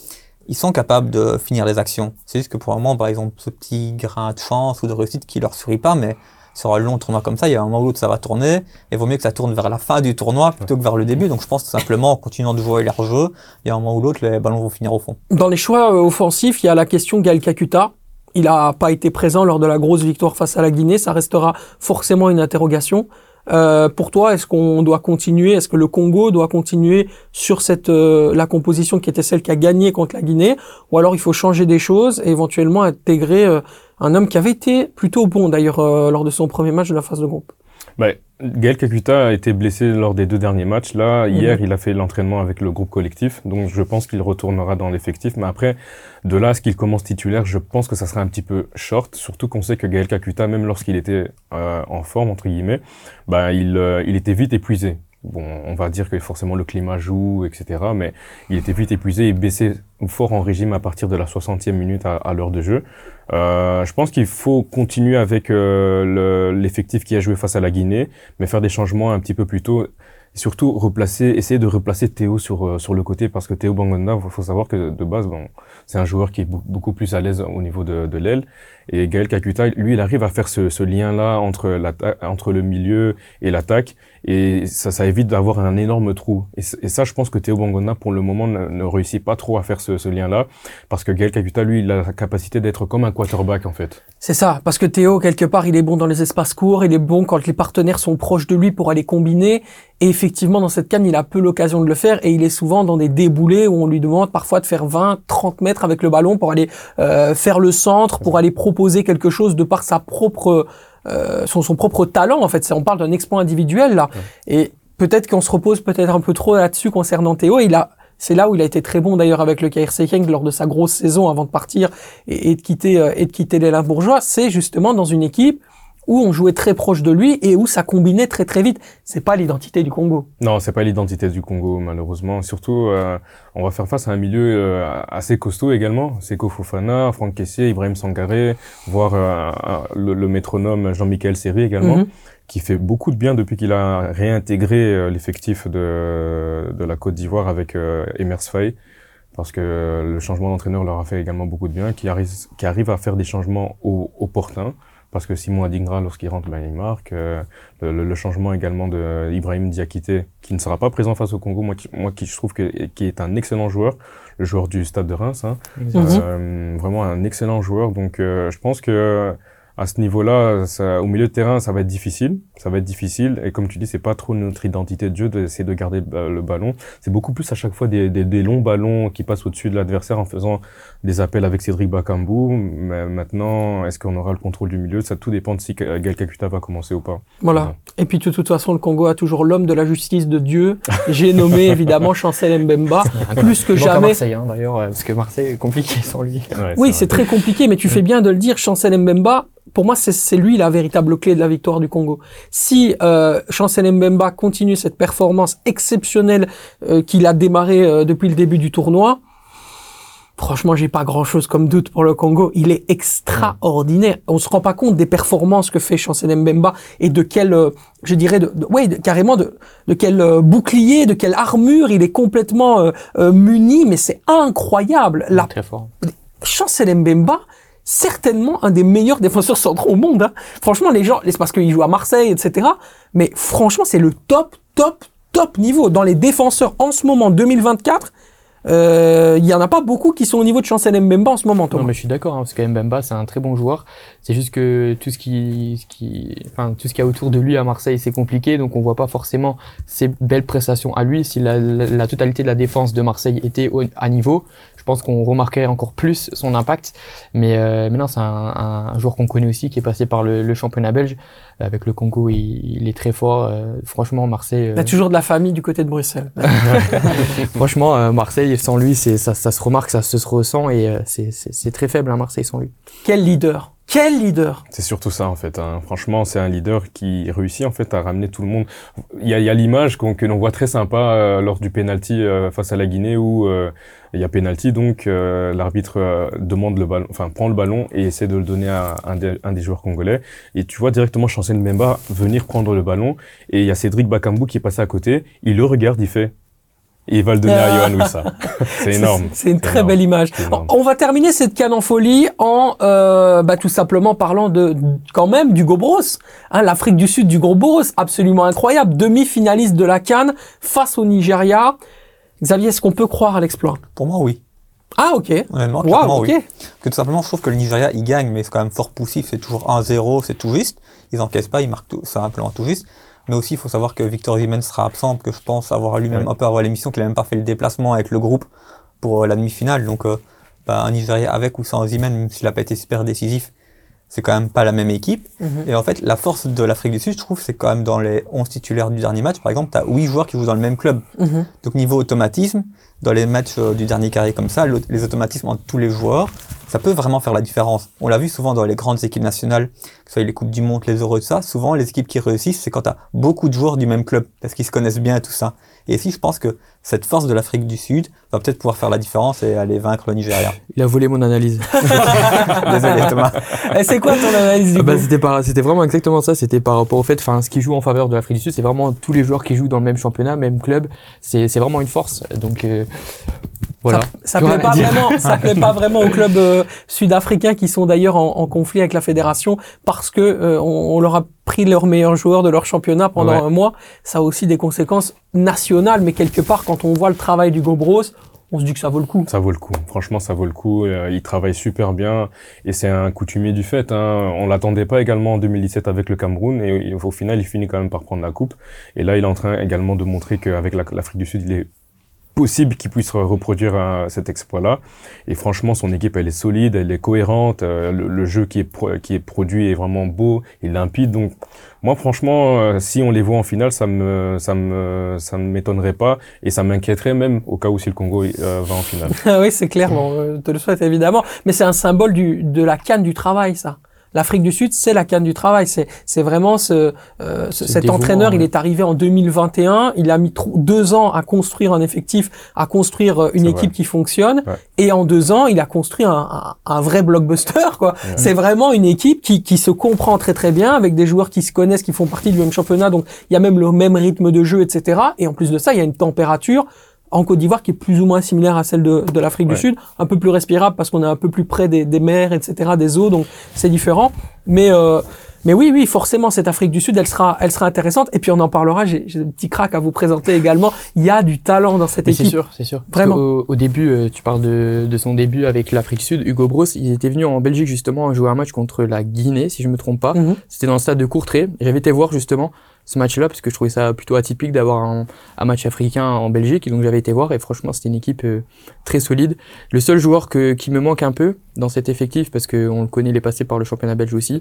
ils sont capables de finir les actions. C'est juste que pour le moment, par exemple, ce petit grain de chance ou de réussite qui leur sourit pas, mais sur un long tournoi comme ça, il y a un moment où ça va tourner, et il vaut mieux que ça tourne vers la fin du tournoi plutôt que vers le début. Donc je pense tout simplement en continuant de jouer leur jeu, il y a un moment où l'autre, les ballons vont finir au fond. Dans les choix euh, offensifs, il y a la question Gaël Kakuta. Il n'a pas été présent lors de la grosse victoire face à la Guinée, ça restera forcément une interrogation. Euh, pour toi, est-ce qu'on doit continuer Est-ce que le Congo doit continuer sur cette euh, la composition qui était celle qui a gagné contre la Guinée, ou alors il faut changer des choses et éventuellement intégrer euh, un homme qui avait été plutôt bon d'ailleurs lors de son premier match de la phase de groupe? Bah, Gaël Kakuta a été blessé lors des deux derniers matchs. Là, mhm. hier, il a fait l'entraînement avec le groupe collectif, donc je pense qu'il retournera dans l'effectif. Mais après, de là à ce qu'il commence titulaire, je pense que ça sera un petit peu short, surtout qu'on sait que Gaël Kakuta, même lorsqu'il était euh, en forme, entre guillemets, bah, il, euh, il était vite épuisé. Bon, on va dire que forcément le climat joue, etc. Mais il était vite épuisé et baissé fort en régime à partir de la 60e minute à, l'heure de jeu. Euh, je pense qu'il faut continuer avec euh, l'effectif qui a joué face à la Guinée, mais faire des changements un petit peu plus tôt. Et surtout replacer, essayer de replacer Théo sur euh, sur le côté parce que Théo Bangonda, faut savoir que de base, bon, c'est un joueur qui est beaucoup plus à l'aise au niveau de, de l'aile. Et Gaël Kakuta, lui, il arrive à faire ce, ce lien-là entre, entre le milieu et l'attaque. Et ça, ça évite d'avoir un énorme trou. Et, ça, je pense que Théo Bangona, pour le moment, ne, réussit pas trop à faire ce, ce lien-là. Parce que Gaël Kakuta, lui, il a la capacité d'être comme un quarterback, en fait. C'est ça. Parce que Théo, quelque part, il est bon dans les espaces courts. Il est bon quand les partenaires sont proches de lui pour aller combiner. Et effectivement, dans cette canne, il a peu l'occasion de le faire. Et il est souvent dans des déboulés où on lui demande parfois de faire 20, 30 mètres avec le ballon pour aller euh, faire le centre, pour aller proposer quelque chose de par sa propre euh, son, son, propre talent en fait. On parle d'un exploit individuel là. Et peut-être qu'on se repose peut-être un peu trop là-dessus concernant Théo. Il a c'est là où il a été très bon d'ailleurs avec le KRC King lors de sa grosse saison avant de partir et, de quitter euh, et de quitter l'élan bourgeois. C'est justement dans une équipe où on jouait très proche de lui et où ça combinait très très vite. C'est pas l'identité du Congo. Non, c'est pas l'identité du Congo malheureusement. Surtout, euh, on va faire face à un milieu euh, assez costaud également. Seko Fofana, Franck Kessier, Ibrahim Sangaré, voire euh, le, métronome Jean-Michel Seri également. Mhm. qui fait beaucoup de bien depuis qu'il a réintégré l'effectif de, de la Côte d'Ivoire avec Emers Faye parce que le changement d'entraîneur leur a fait également beaucoup de bien, qui arrive, qui arrive à faire des changements opportuns parce que Simon Adingra, lorsqu'il rentre, ben, il marque. Euh, le, changement également de Ibrahim Diakité, qui ne sera pas présent face au Congo, moi qui, moi qui je trouve que, qui est un excellent joueur, le joueur du Stade de Reims, hein. euh, vraiment un excellent joueur. Donc euh, je pense que à ce niveau-là, au milieu de terrain, ça va être difficile. Ça va être difficile. Et comme tu dis, c'est pas trop notre identité de jeu d'essayer de garder le ballon. C'est beaucoup plus à chaque fois des, des, des longs ballons qui passent au-dessus de l'adversaire en faisant des appels avec Cédric Bakambu. Mais maintenant, est-ce qu'on aura le contrôle du milieu? Ça tout dépend de si Gal Kakuta va commencer ou pas. Voilà. Et puis de toute façon, le Congo a toujours l'homme de la justice de Dieu. J'ai nommé évidemment Chancel Mbemba plus que jamais. Marseille, hein, d'ailleurs, parce que Marseille est compliqué sans lui. oui, c'est très compliqué, mais tu fais bien de le dire. Chancel Mbemba, pour moi, c'est lui la véritable clé de la victoire du Congo. Si euh, Chancel Mbemba continue cette performance exceptionnelle euh, qu'il a démarré euh, depuis le début du tournoi, franchement, j'ai pas grand-chose comme doute pour le Congo. Il est extraordinaire. On se rend pas compte des performances que fait Chancel Mbemba et de quel, euh, je dirais, de, ouais, carrément de, de quel euh, bouclier, de quelle armure il est complètement muni. Mais c'est incroyable. La, Très fort. Chancel Mbemba, certainement un des meilleurs défenseurs centraux au monde. Hein. Franchement, les gens, c'est parce qu'il joue à Marseille, etc. Mais franchement, c'est le top, top, top niveau. Dans les défenseurs en ce moment, 2024, euh, il y en a pas beaucoup qui sont au niveau de Chancel Mbemba en ce moment. Non, mais je suis d'accord, hein, parce que Mbemba, c'est un très bon joueur. C'est juste que tout ce qui, tout ce qu'il y a autour de lui à Marseille, c'est compliqué, donc on voit pas forcément ses belles prestations à lui. Si la, totalité de la défense de Marseille était à niveau, pense qu'on remarquerait encore plus son impact. Mais, euh, mais non, c'est un, un, joueur qu'on connaît aussi, qui est passé par le, le championnat belge. Avec le Congo, il, il est très fort. Euh, franchement, Marseille. Il a toujours de la famille du côté de Bruxelles. franchement, euh, Marseille, sans lui, ça, ça se remarque, ça se ressent et c'est très faible, hein, Marseille sans lui. Quel leader? Quel leader? C'est surtout ça en fait. Hein. Franchement, c'est un leader qui réussit en fait à ramener tout le monde. Il y a, l'image que l'on voit très sympa euh, lors du penalty euh, face à la Guinée où euh, il y a penalty, donc l'arbitre demande le ballon, enfin prend le ballon et essaie de le donner à un, des, joueurs congolais. Et tu vois directement Chancel Mbemba venir prendre le ballon et il y a Cédric Bakambu qui est passé à côté. Il le regarde, il fait il va le donner à Johan Wissa. C'est énorme. C'est une très belle image. On va terminer cette canne en folie en euh, bah, tout simplement parlant de quand même du Gobros. Hein, L'Afrique du Sud du Gobros, absolument incroyable. Demi-finaliste de la canne face au Nigeria. Xavier, est-ce qu'on peut croire à l'exploit? Pour moi, oui. Ah ok. Honnêtement, wow, oui. Que tout simplement, je trouve que le Nigeria, il gagne, mais c'est quand même fort poussif. C'est toujours 1-0, c'est tout juste. Ils encaissent pas, ils marquent tout, simplement tout juste. Mais aussi, il faut savoir que Victor Zimen sera absent, que je pense avoir lui-même un peu avant l'émission, qu'il a même pas fait le déplacement avec le groupe pour euh, la demi-finale. Donc, euh, bah, un Nigeria avec ou sans Zimen, même s'il n'a pas été super décisif, c'est quand même pas la même équipe. Mhm. Et en fait, la force de l'Afrique du Sud, je trouve, c'est quand même dans les 11 titulaires du dernier match, par exemple, tu as 8 joueurs qui jouent dans le même club. Mhm. Donc, niveau automatisme, dans les matchs euh, du dernier carré comme ça, les automatismes entre tous les joueurs, ça peut vraiment faire la différence. On l'a vu souvent dans les grandes équipes nationales, que ce soit les Coupes du Monde, les Euros, ça. Souvent, les équipes qui réussissent, c'est quand tu as beaucoup de joueurs du même club, parce qu'ils se connaissent bien et tout ça. Et ici, je pense que cette force de l'Afrique du Sud va peut-être pouvoir faire la différence et aller vaincre le Nigeria. Il a volé mon analyse. Désolé Thomas. Et c'est quoi ton analyse du ah bah, c'était, c'était vraiment exactement ça. C'était par rapport au fait, enfin, ce qui joue en faveur de l'Afrique du Sud, c'est vraiment tous les joueurs qui jouent dans le même championnat, même club. C'est, vraiment une force. Donc, euh, voilà. Ça, ça plaît pas vraiment, ça plaît pas vraiment aux clubs euh, sud-africains qui sont d'ailleurs en, en, conflit avec la fédération parce que euh, on, on, leur a pris leurs meilleurs joueurs de leur championnat pendant un mois. Ça a aussi des conséquences nationales, mais quelque part, quand on voit le travail du Gobros, on se dit que ça vaut le coup. Ça vaut le coup. Franchement, ça vaut le coup. Euh, il travaille super bien et c'est un coutumier du fait. Hein. On l'attendait pas également en 2017 avec le Cameroun et au final, il finit quand même par prendre la coupe. Et là, il est en train également de montrer qu'avec l'Afrique du Sud, il est possible qu'il puisse reproduire cet exploit-là. Et franchement, son équipe, elle est solide, elle est cohérente. Euh, le, jeu qui est, qui est produit est vraiment beau et limpide. Donc, moi, franchement, euh, si on les voit en finale, ça me, ça me, ça ne m'étonnerait pas et ça m'inquiéterait même au cas où si le Congo euh, va en finale. Ah oui, c'est clair. Bon, te le souhaite évidemment. Mais c'est un symbole du, de la canne du travail, ça. L'Afrique du Sud, c'est la canne du travail. C'est, c'est vraiment ce, euh, cet entraîneur. Il est arrivé en 2021. Il a mis deux ans à construire un effectif, à construire euh, une équipe qui fonctionne. Et en deux ans, il a construit un, un, vrai blockbuster. Quoi. C'est vraiment une équipe qui, qui se comprend très très bien avec des joueurs qui se connaissent, qui font partie du même championnat. Donc il y a même le même rythme de jeu, etc. Et en plus de ça, il y a une température en Côte d'Ivoire qui est plus ou moins similaire à celle de, de l'Afrique du Sud, un peu plus respirable parce qu'on est un peu plus près des, des mers, etc., des eaux, donc c'est différent. Mais euh, mais oui, oui, forcément, cette Afrique du Sud, elle sera, elle sera intéressante. Et puis on en parlera. J'ai un petit crack à vous présenter également. Il y a du talent dans cette équipe. C'est sûr, c'est sûr. Vraiment. Au, début, euh, tu parles de, de son début avec l'Afrique du Sud. Hugo Bros, il était venu en Belgique justement jouer un match contre la Guinée, si je me trompe pas. Mhm. C'était dans le stade de Courtrai. J'avais été voir justement ce match-là parce que je trouvais ça plutôt atypique d'avoir un, un, match africain en Belgique et donc j'avais été voir et franchement c'était une équipe euh, très solide. Le seul joueur que, qui me manque un peu dans cet effectif parce qu'on le connaît, il est passé par le championnat belge aussi.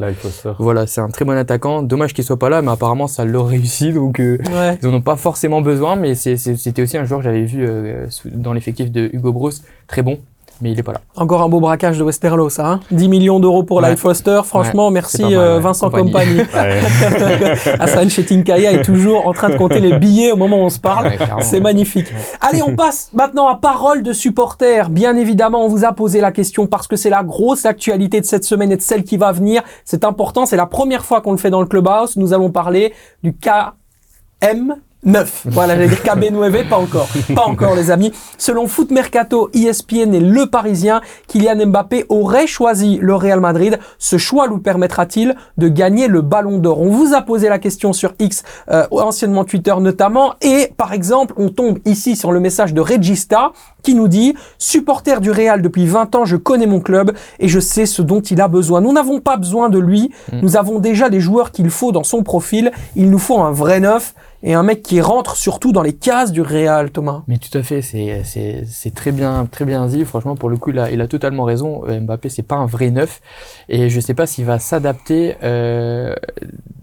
voilà, c'est un très bon attaquant. Dommage qu'il soit pas là, mais apparemment ça l'a réussi donc euh, ils en ont pas forcément besoin, mais c'était aussi un joueur que j'avais vu euh, dans l'effectif de Hugo Bros, très bon mais il est pas là. Encore un beau braquage de Westerlo, ça. Hein 10 millions d'euros pour Life Foster. Franchement, merci euh, Vincent Compagnie. Hassan Chetinkaya est toujours en train de compter les billets au moment où on se parle. C'est magnifique. Allez, on passe maintenant à parole de supporters. Bien évidemment, on vous a posé la question parce que c'est la grosse actualité de cette semaine et de celle qui va venir. C'est important, c'est la première fois qu'on le fait dans le Clubhouse. Nous allons parler du KM 9. Voilà, j'allais dire KB9, pas encore. Pas encore, les amis. Selon Foot Mercato, ESPN et Le Parisien, Kylian Mbappé aurait choisi le Real Madrid. Ce choix lui permettra-t-il de gagner le Ballon d'Or? On vous a posé la question sur X, euh, anciennement Twitter notamment, et par exemple, on tombe ici sur le message de Regista qui nous dit supporter du Real depuis 20 ans, je connais mon club et je sais ce dont il a besoin. Nous n'avons pas besoin de lui. Mm. Nous avons déjà les joueurs qu'il faut dans son profil. Il nous faut un vrai neuf et un mec qui rentre surtout dans les cases du Real, Thomas. Mais tout à fait, c'est très bien très bien dit. Franchement, pour le coup, il a, il a totalement raison. Euh, Mbappé, c'est pas un vrai neuf, et je sais pas s'il va s'adapter euh,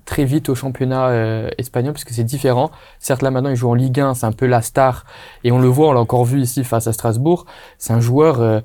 très vite au championnat euh, espagnol parce que c'est différent. Certes, là maintenant, il joue en Ligue 1, c'est un peu la star, et on le voit, on l'a encore vu ici face à Strasbourg. C'est un joueur euh,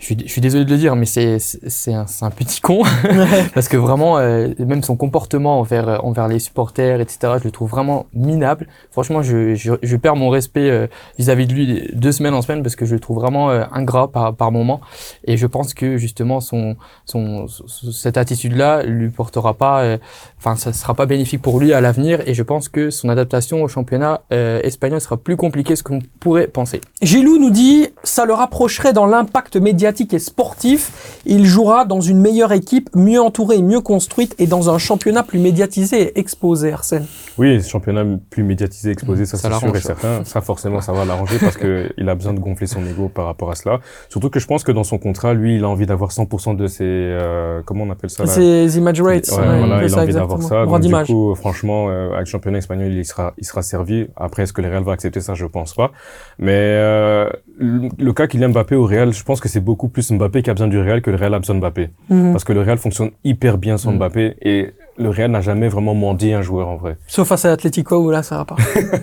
je suis, je suis, désolé de le dire, mais c'est c'est un, un, petit con parce que vraiment, euh, même son comportement envers envers les supporters, etc. Je le trouve vraiment minable. Franchement, je je, je perds mon respect euh, vis-à-vis de lui deux semaines en semaine parce que je le trouve vraiment euh, ingrat par par moment. Et je pense que justement son son, cette attitude-là lui portera pas, enfin ça sera pas bénéfique pour lui à l'avenir. Et je pense que son adaptation au championnat espagnol sera plus compliquée que ce qu'on pourrait penser. Gilou nous dit, ça le rapprocherait dans l'impact médiatique et sportif. Il jouera dans une meilleure équipe, mieux entourée mieux construite et dans un championnat plus médiatisé et exposé, Arsène. Oui, championnat plus médiatisé, exposé, ça, ça c'est sûr et certain. Ça, forcément, ça va l'arranger parce qu'il a besoin de gonfler son ego par rapport à cela. Surtout que je pense que dans son contrat, lui, il a envie d'avoir 100% de ses, euh, comment on appelle ça Ses image rates. Ouais, voilà, il a envie d'avoir ça. Donc, du coup, franchement, euh, avec le championnat espagnol, il sera, il sera servi. Après, est-ce que le Real va accepter ça? Je pense pas. Mais euh, le cas qu'il aime Mbappé au Real, je pense que c'est beaucoup plus Mbappé qui a besoin du Real que le Real a besoin de Mbappé. Mhm. Parce que le Real fonctionne hyper bien sans mhm. Mbappé et le Real n'a jamais vraiment mendié un joueur en vrai. Sauf face à l'Atlético où là ça va pas.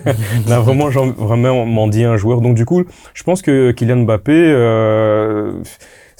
Il a vraiment, vraiment mendié un joueur. Donc du coup, je pense que Kylian Mbappé, euh,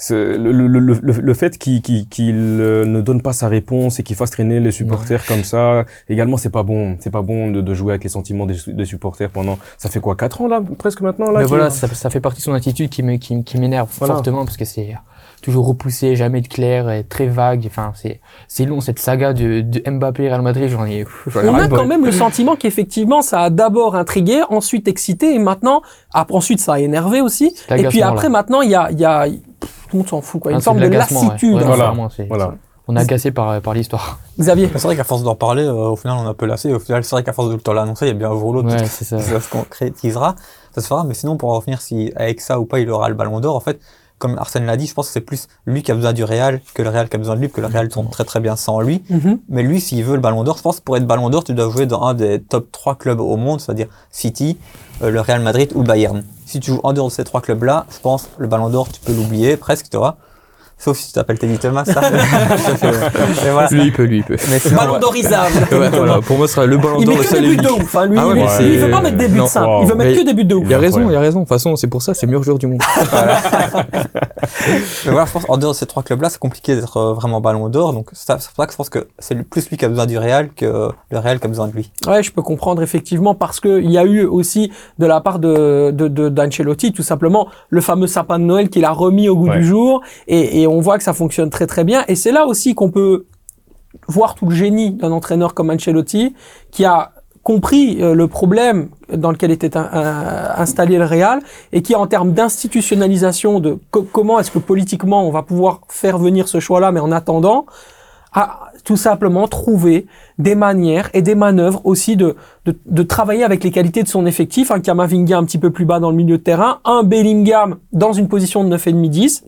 le, le, le, le, fait qu'il euh, ne donne pas sa réponse et qu'il fasse traîner les supporters comme ça, également c'est pas bon. C'est pas bon de, de, jouer avec les sentiments des, des, supporters pendant. Ça fait quoi, quatre ans là, presque maintenant là. Mais voilà, ça, ça, fait partie de son attitude qui m'énerve qui, qui fortement parce que c'est toujours repoussé, jamais de clair, et très vague. Enfin, c'est c'est long cette saga de, de Mbappé Real Madrid. J'en ai. On a quand même le sentiment qu'effectivement ça a d'abord intrigué, ensuite excité, et maintenant, après, ensuite ça a énervé aussi. Et puis après, maintenant il y a il y a tout le monde s'en fout quoi. Une ah, forme de lassitude. voilà. voilà. On a agacé par, par l'histoire. Xavier C'est vrai qu'à force d'en parler, euh, au final, on a un peu lassé. Au final, c'est vrai qu'à force de le temps l'annoncer, il y a bien un jour l'autre ouais, c'est ça. ça se concrétisera. Ça se fera. Mais sinon, pour revenir si avec ça ou pas, il aura le ballon d'or, en fait, comme Arsène l'a dit, je pense que c'est plus lui qui a besoin du Real que le Real qui a besoin de lui, que le Real tourne très très bien sans lui. Mm-hmm. Mais lui, s'il veut le ballon d'or, je pense que pour être ballon d'or, tu dois jouer dans un des top 3 clubs au monde, c'est-à-dire City, euh, le Real Madrid ou le Bayern. Si tu joues en dehors de ces trois clubs-là, je pense que le ballon d'or, tu peux l'oublier presque, tu vois. Sauf si tu t'appelles Teddy Thomas, ça. voilà. Lui, il peut, lui, il peut. Mais ballon d'orisable. ouais, voilà. Pour moi, ce sera le ballon d'or. Il met que des buts de ouf. Hein, lui, ah ouais, il, il veut pas mettre des buts simples. Il veut mettre que des buts de ouf. Il a raison, il a raison. De toute façon, c'est pour ça, c'est le meilleur joueur du monde. mais voilà, je pense, en dehors de ces trois clubs-là, c'est compliqué d'être euh, vraiment ballon d'or. Donc, c'est pour ça que je pense que c'est plus lui qui a besoin du Real que le Real qui a besoin de lui. Ouais, je peux comprendre, effectivement, parce qu'il y a eu aussi, de la part de, de, d'Ancelotti, tout simplement, le fameux sapin de Noël qu'il a remis au goût du jour. Et, et on voit que ça fonctionne très très bien. Et c'est là aussi qu'on peut voir tout le génie d'un entraîneur comme Ancelotti, qui a compris euh, le problème dans lequel était installé le Real et qui en termes d'institutionnalisation de comment est-ce que politiquement on va pouvoir faire venir ce choix-là, mais en attendant, a tout simplement trouvé des manières et des manœuvres aussi de, de, travailler avec les qualités de son effectif. Un Kamavinga un petit peu plus bas dans le milieu de terrain, un Bellingham dans une position de 9,5-10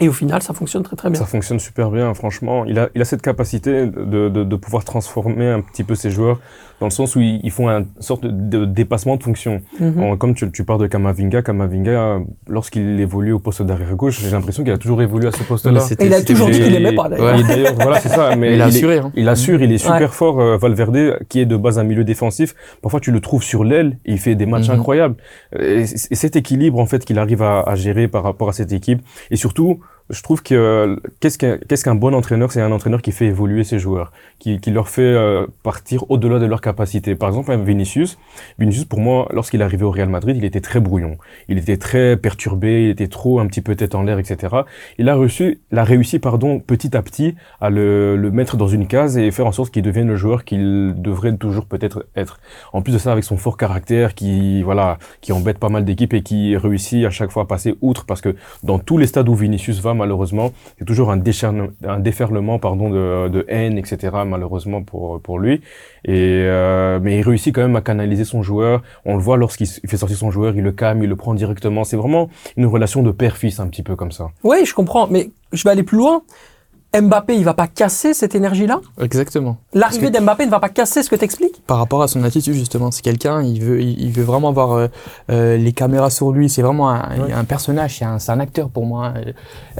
et au final, ça fonctionne très très bien. Ça fonctionne super bien, franchement. Il a, il a cette capacité de, de, de pouvoir transformer un petit peu ses joueurs dans le sens où ils, font une sorte de, dépassement de fonction. Mhm. comme tu, tu parles de Kamavinga, Kamavinga, lorsqu'il évolue au poste d'arrière gauche, j'ai l'impression qu'il a toujours évolué à ce poste-là. il a toujours dit qu'il aimait pas d'ailleurs. voilà, c'est ça. Mais il, a assuré. Hein. Il assure, il est super fort. Euh, Valverde, qui est de base un milieu défensif, parfois tu le trouves sur l'aile et il fait des matchs mhm. incroyables. Et, cet équilibre en fait qu'il arrive à, à gérer par rapport à cette équipe, et surtout je trouve que qu'est-ce qu'un qu'est-ce qu'un bon entraîneur C'est un entraîneur qui fait évoluer ses joueurs, qui, qui leur fait euh, partir au-delà de leur capacité. Par exemple, Vinicius, Vinicius pour moi, lorsqu'il est arrivé au Real Madrid, il était très brouillon, il était très perturbé, il était trop un petit peu tête en l'air, etc. Il a reçu, il a réussi, pardon, petit à petit à le, le mettre dans une case et faire en sorte qu'il devienne le joueur qu'il devrait toujours peut-être être. En plus de ça, avec son fort caractère, qui voilà, qui embête pas mal d'équipes et qui réussit à chaque fois à passer outre, parce que dans tous les stades où Vinicius va malheureusement. C'est toujours un, déferlement pardon, de, de, haine, etc., malheureusement pour, pour lui. Et, euh, mais il réussit quand même à canaliser son joueur. On le voit lorsqu'il fait sortir son joueur, il le calme, il le prend directement. C'est vraiment une relation de père-fils un petit peu comme ça. Oui, je comprends, mais je vais aller plus loin. Mbappé, il va pas casser cette énergie-là Exactement. L'arrivée d'Mbappé ne va pas casser ce que tu expliques Par rapport à son attitude, justement. C'est quelqu'un, il veut, il, veut vraiment avoir euh, euh, les caméras sur lui. C'est vraiment un, un personnage, c'est un, un, acteur pour moi.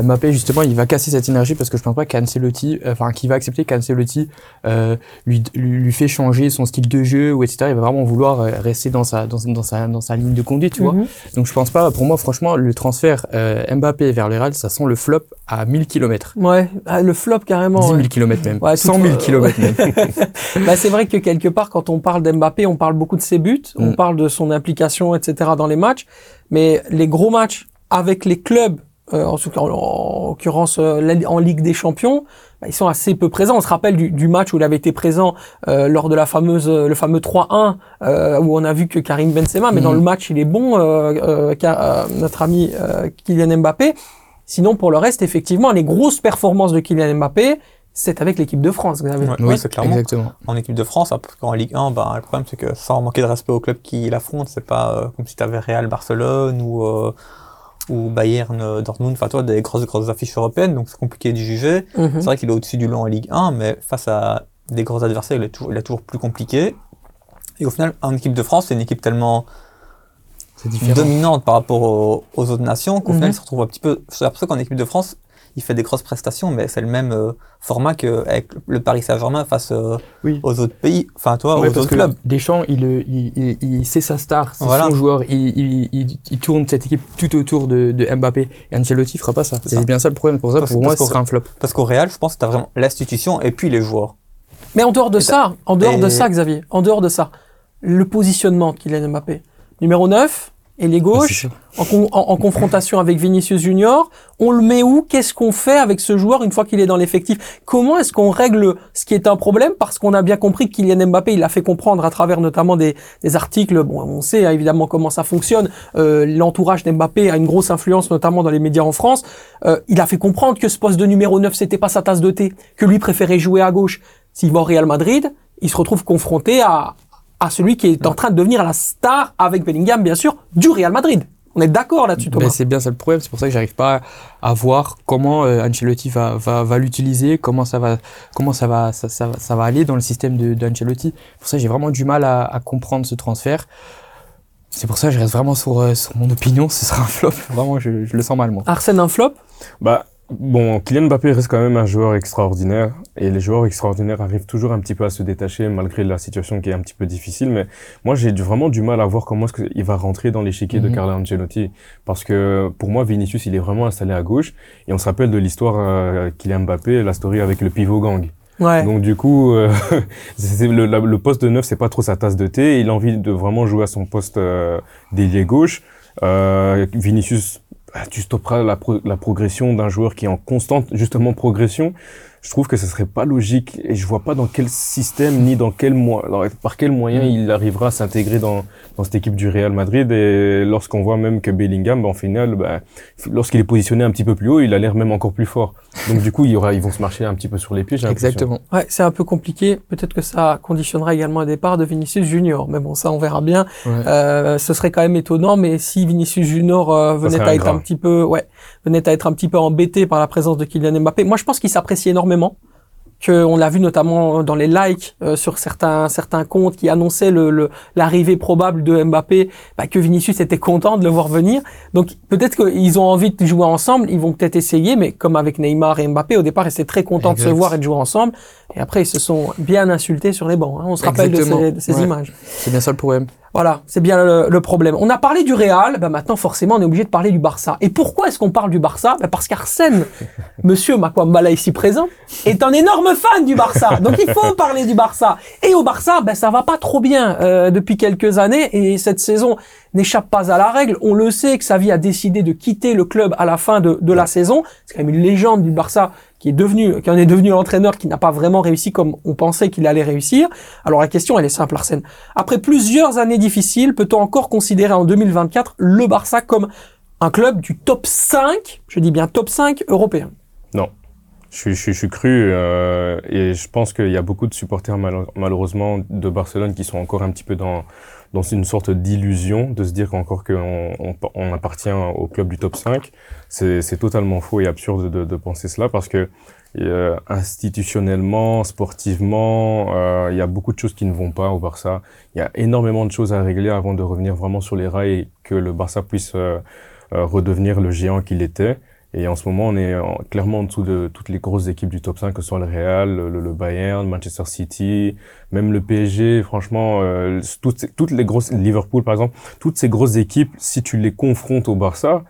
Mbappé, justement, il va casser cette énergie parce que je pense pas qu'Ancelotti, enfin, qu'il va accepter qu'Ancelotti euh, lui, lui, fait changer son style de jeu ou etc. Il va vraiment vouloir rester dans sa, dans, dans sa, dans sa ligne de conduite, tu vois. Mhm. Donc je pense pas, pour moi, franchement, le transfert Mbappé vers le Real, ça sent le flop à 1000 km. Ouais, ah, le flop carrément. 10 000 km même. Ouais, 100 000 km même. bah, c'est vrai que quelque part, quand on parle d'Mbappé, on parle beaucoup de ses buts, on mm. parle de son implication, etc. dans les matchs, mais les gros matchs avec les clubs, euh, en, en, l'occurrence euh, en Ligue des Champions, bah, ils sont assez peu présents. On se rappelle du, du match où il avait été présent euh, lors de la fameuse, le fameux 3-1, où on a vu que Karim Benzema, mais dans mm. le match, il est bon, notre ami Kylian Mbappé. Sinon, pour le reste, effectivement, les grosses performances de Kylian Mbappé, c'est avec l'équipe de France, oui, c'est clairement. Exactement. En équipe de France, en Ligue 1, bah, le problème, c'est que sans manquer de respect au club qui l'affronte, c'est pas euh, comme si tu avais Real Barcelone ou, euh, ou Bayern euh, Dortmund, enfin, toi, des grosses, grosses affiches européennes, donc c'est compliqué de juger. Mhm. C'est vrai qu'il est au-dessus du lot en Ligue 1, mais face à des gros adversaires, il est toujours, il est toujours plus compliqué. Et au final, en équipe de France, c'est une équipe tellement dominante par rapport aux, autres nations, qu'au final, mhm. il se retrouve un petit peu. C'est pour ça qu'en équipe de France, il fait des grosses prestations, mais c'est le même euh, format qu'avec le Paris Saint-Germain face euh, aux autres pays, enfin toi, aux autres clubs. Deschamps, il, il, il, c'est sa star, c'est son joueur, il, il, tourne cette équipe tout autour de, de Mbappé. Et Ancelotti fera pas ça. C'est bien ça le problème. Pour ça, pour moi, ce sera un flop. Parce qu'au Real, je pense que tu as vraiment l'institution et puis les joueurs. Mais en dehors de ça, en dehors de ça, Xavier, en dehors de ça, le positionnement qu'il a Mbappé. Numéro 9, et les gauches, en, en, confrontation avec Vinicius Junior. On le met où? Qu'est-ce qu'on fait avec ce joueur une fois qu'il est dans l'effectif? Comment est-ce qu'on règle ce qui est un problème? Parce qu'on a bien compris qu'il Kylian Mbappé, il a fait comprendre à travers notamment des, des articles. Bon, on sait hein, évidemment comment ça fonctionne. Euh, L'entourage d'Mbappé a une grosse influence, notamment dans les médias en France. Euh, il a fait comprendre que ce poste de numéro 9, c'était pas sa tasse de thé, que lui préférait jouer à gauche. S'il va au Real Madrid, il se retrouve confronté à, à celui qui est en train de devenir la star avec Bellingham, bien sûr, du Real Madrid. On est d'accord là-dessus, Thomas. c'est bien ça le problème. C'est pour ça que j'arrive pas à voir comment euh, Ancelotti va, va, va l'utiliser, comment ça va, comment ça va, ça, ça, ça va aller dans le système de, d'Ancelotti. Pour ça, j'ai vraiment du mal à, à comprendre ce transfert. C'est pour ça que je reste vraiment sur, euh, sur mon opinion. Ce sera un flop. Vraiment, je, je le sens mal, moi. Arsène, un flop? Bah, Bon, Kylian Mbappé reste quand même un joueur extraordinaire et les joueurs extraordinaires arrivent toujours un petit peu à se détacher malgré la situation qui est un petit peu difficile. Mais moi, j'ai vraiment du mal à voir comment est-ce qu'il va rentrer dans l'échiquier de mhm. Carlo Ancelotti parce que pour moi, Vinicius, il est vraiment installé à gauche et on se rappelle de l'histoire euh, Kylian Mbappé, la story avec le pivot gang. Ouais. Donc du coup, euh, le, le, poste de neuf, c'est pas trop sa tasse de thé. Il a envie de vraiment jouer à son poste euh, d'ailier gauche. Euh, Vinicius tu stopperas la, la progression d'un joueur qui est en constante justement progression je trouve que ce serait pas logique et je vois pas dans quel système ni dans quel moyen, par quel moyen mm. il arrivera à s'intégrer dans, dans cette équipe du Real Madrid et lorsqu'on voit même que Bellingham, en finale, bah, lorsqu'il est positionné un petit peu plus haut, il a l'air même encore plus fort. Donc du coup, il y aura, ils vont se marcher un petit peu sur les pieds. Exactement. Ouais, c'est un peu compliqué. Peut-être que ça conditionnera également un départ de Vinicius Junior, mais bon, ça on verra bien. Euh, ce serait quand même étonnant, mais si Vinicius Junior euh, venait à être un petit peu, ouais, venait à être un petit peu embêté par la présence de Kylian Mbappé, moi je pense qu'il s'apprécie énormément énormément qu'on l'a vu notamment dans les likes euh, sur certains certains comptes qui annonçaient le l'arrivée probable de Mbappé, bah, que Vinicius était content de le voir venir. Donc peut-être qu'ils ont envie de jouer ensemble, ils vont peut-être essayer, mais comme avec Neymar et Mbappé, au départ, ils étaient très contents de se voir et de jouer ensemble. Et après, ils se sont bien insultés sur les bancs. Hein. On se rappelle de ces, de ces images. C'est bien ça le problème. Voilà, c'est bien le, problème. On a parlé du Real, ben maintenant forcément on est obligé de parler du Barça. Et pourquoi est-ce qu'on parle du Barça? Ben Parce qu'Arsène, monsieur Makwambala ici présent, est un énorme fan du Barça. Donc il faut parler du Barça. Et au Barça, ben ça va pas trop bien euh, depuis quelques années et cette saison n'échappe pas à la règle. On le sait que Xavi a décidé de quitter le club à la fin de, de la saison. C'est quand même une légende du Barça qui est devenu, qui en est devenu l'entraîneur, qui n'a pas vraiment réussi comme on pensait qu'il allait réussir. Alors la question, elle est simple, Arsène. Après plusieurs années difficiles, peut-on encore considérer en 2024 le Barça comme un club du top 5, je dis bien top 5 européen? Non. je, je, je suis cru euh, et je pense qu'il y a beaucoup de supporters malheureusement de Barcelone qui sont encore un petit peu dans dans une sorte d'illusion de se dire qu'encore qu'on on, on, appartient au club du top 5. C'est totalement faux et absurde de, de penser cela parce que euh, institutionnellement, sportivement, euh, il y a beaucoup de choses qui ne vont pas au Barça. Il y a énormément de choses à régler avant de revenir vraiment sur les rails et que le Barça puisse euh, euh, redevenir le géant qu'il était. Et en ce moment, on est clairement en dessous de toutes les grosses équipes du top 5, que ce soit le Real, le, le Bayern, Manchester City, même le PSG. Franchement, euh, toutes, toutes les grosses, Liverpool par exemple, toutes ces grosses équipes, si tu les confrontes au Barça,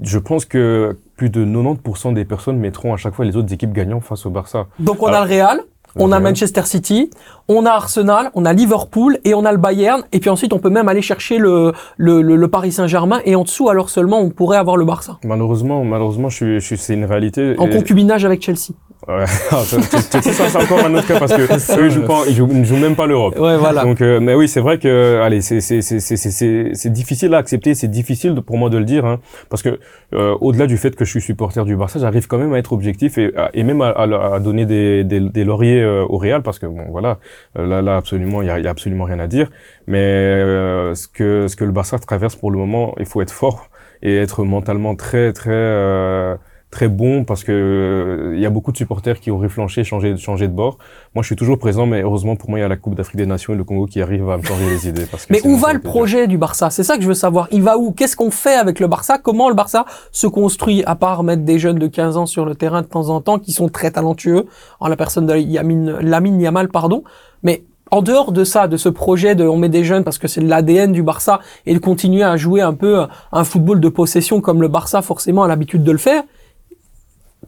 je pense que plus de 90% des personnes mettront à chaque fois les autres équipes gagnantes face au Barça. Donc on a le Real, on a Manchester City, on a Arsenal, on a Liverpool et on a le Bayern. Et puis ensuite, on peut même aller chercher le, le, le, Paris Saint-Germain. Et en dessous, alors seulement, on pourrait avoir le Barça. Malheureusement, malheureusement, je suis, c'est une réalité. En concubinage avec Chelsea. Ouais, ah, ça, c'est encore un autre cas parce que eux, ils jouent, pas, ils jouent, jouent même pas l'Europe. Ouais, voilà. Donc, euh, mais oui, c'est vrai que, allez, c'est c'est c'est c'est c'est difficile à accepter, c'est difficile pour moi de le dire, hein, parce que euh, au-delà du fait que je suis supporter du Barça, j'arrive quand même à être objectif et, et même à, à, donner des, des, des lauriers euh, au Real, parce que bon, voilà, là, là, absolument, il y a, y a, absolument rien à dire. Mais euh, ce que ce que le Barça traverse pour le moment, il faut être fort et être mentalement très très très bon parce que euh, il y a beaucoup de supporters qui ont réfléchi, changé, changé de bord. Moi, je suis toujours présent, mais heureusement pour moi, il y a la Coupe d'Afrique des Nations et le Congo qui arrive à me changer les idées. Parce que mais où va le projet du Barça? C'est ça que je veux savoir. Il va où? Qu'est-ce qu'on fait avec le Barça? Comment le Barça se construit À part mettre des jeunes de 15 ans sur le terrain de temps en temps qui sont très talentueux, en la personne de Yamin, Lamine Yamal, pardon? Mais en dehors de ça, de ce projet de on met des jeunes parce que c'est l'ADN du Barça et de continuer à jouer un peu un football de possession comme le Barça forcément a l'habitude de le faire,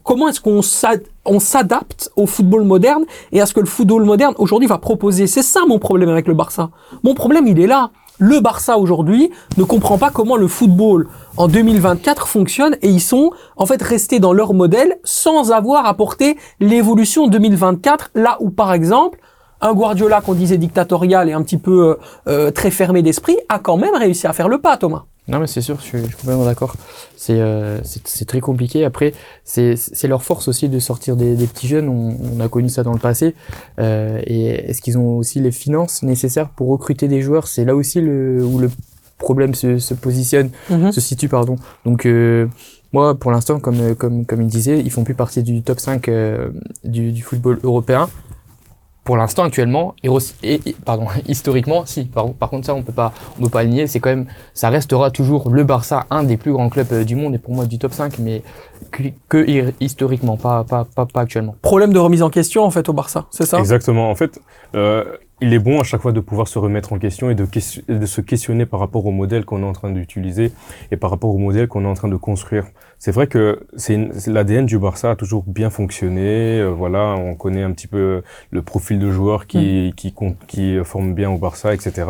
comment est-ce qu'on s'adapte au football moderne et à ce que le football moderne aujourd'hui va proposer? C'est ça mon problème avec le Barça. Mon problème, il est là. Le Barça aujourd'hui ne comprend pas comment le football en 2024 fonctionne et ils sont en fait restés dans leur modèle sans avoir apporté l'évolution 2024 là où par exemple un Guardiola qu'on disait dictatorial et un petit peu euh, euh, très fermé d'esprit a quand même réussi à faire le pas Thomas. Non, mais c'est sûr, je suis, complètement d'accord. C'est euh, c'est très compliqué. Après, c'est leur force aussi de sortir des, des petits jeunes. On, on, a connu ça dans le passé. Euh, et est-ce qu'ils ont aussi les finances nécessaires pour recruter des joueurs? C'est là aussi le, où le problème se, se positionne, mhm. se situe, pardon. Donc, euh, moi, pour l'instant, comme, comme, comme il disait, ils font plus partie du top 5 euh, du, du football européen pour l'instant actuellement et, pardon historiquement si par, par, contre ça on peut pas on peut pas le nier c'est quand même ça restera toujours le Barça un des plus grands clubs euh, du monde et pour moi du top 5 mais que, que historiquement pas, pas pas pas actuellement. Problème de remise en question en fait au Barça c'est ça? Exactement. En fait euh, il est bon à chaque fois de pouvoir se remettre en question et de, de se questionner par rapport au modèle qu'on est en train d'utiliser et par rapport au modèle qu'on est en train de construire. C'est vrai que c'est l'ADN du Barça a toujours bien fonctionné. Euh, voilà, on connaît un petit peu le profil de joueurs qui, mm. qui, qui forment bien au Barça, etc.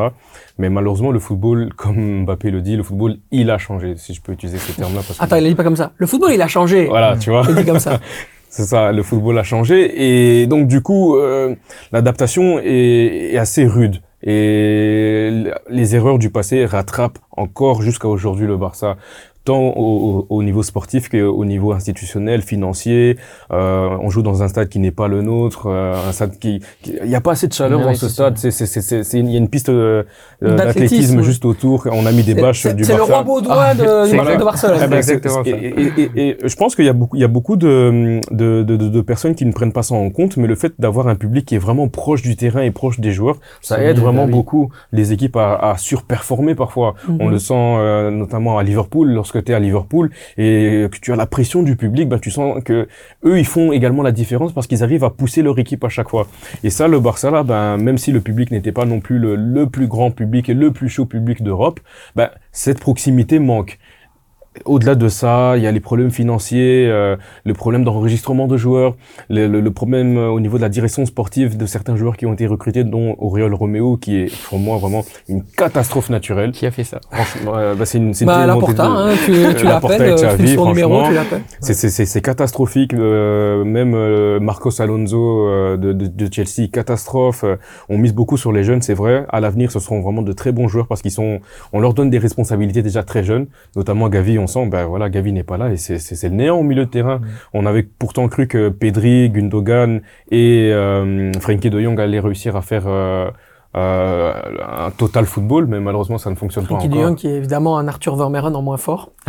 Mais malheureusement, le football, comme Mbappé le dit, le football, il a changé, si je peux utiliser ce terme-là. Attends, il a dit pas comme ça. Le football, il a changé. Voilà, tu vois. Il dit comme ça. C'est ça, le football a changé et donc du coup, euh, l'adaptation est, est, assez rude et les erreurs du passé rattrapent encore jusqu'à aujourd'hui le Barça tant au, au, niveau sportif qu'au niveau institutionnel, financier. Euh, on joue dans un stade qui n'est pas le nôtre, euh, un stade qui, il n'y a pas assez de chaleur dans ce stade. C'est, c'est, c'est, c'est, il y a une piste euh, d'athlétisme juste autour. On a mis des bâches du C'est le roi Baudouin ah, de, de, Barcelone. Eh ben, exactement. Et, et, et, je pense qu'il y a beaucoup, il y a beaucoup de, de, de, de, personnes qui ne prennent pas ça en compte, mais le fait d'avoir un public qui est vraiment proche du terrain et proche des joueurs, ça aide vraiment beaucoup les équipes à, à surperformer parfois. On mhm. le sent euh, notamment à Liverpool lorsque tu es à Liverpool et que tu as la pression du public, ben, tu sens que eux, ils font également la différence parce qu'ils arrivent à pousser leur équipe à chaque fois. Et ça, le Barça, là, ben, même si le public n'était pas non plus le, le, plus grand public et le plus chaud public d'Europe, ben, cette proximité manque. Au-delà de ça, il y a les problèmes financiers, euh, le problème d'enregistrement de joueurs, le, le, problème euh, au niveau de la direction sportive de certains joueurs qui ont été recrutés, dont Auriol Romeo, qui est pour moi vraiment une catastrophe naturelle. Qui a fait ça Franchement, euh, bah, c'est une, c'est bah, une hein, tu, tu l'appelles, son numéro, tu l'appelles. C'est, c'est, c'est, catastrophique. Euh, même euh, Marcos Alonso de, de, de, Chelsea, catastrophe. on mise beaucoup sur les jeunes, c'est vrai. À l'avenir, ce seront vraiment de très bons joueurs parce qu'ils sont, on leur donne des responsabilités déjà très jeunes, notamment Gavi on sent, ben voilà, Gavi n'est pas là et c'est le néant au milieu de terrain. On avait pourtant cru que Pedri, Gundogan et euh, Frankie de Jong allaient réussir à faire euh, euh, un total football, mais malheureusement ça ne fonctionne pas encore. Jong qui est évidemment un Arthur Vermeeren en moins fort.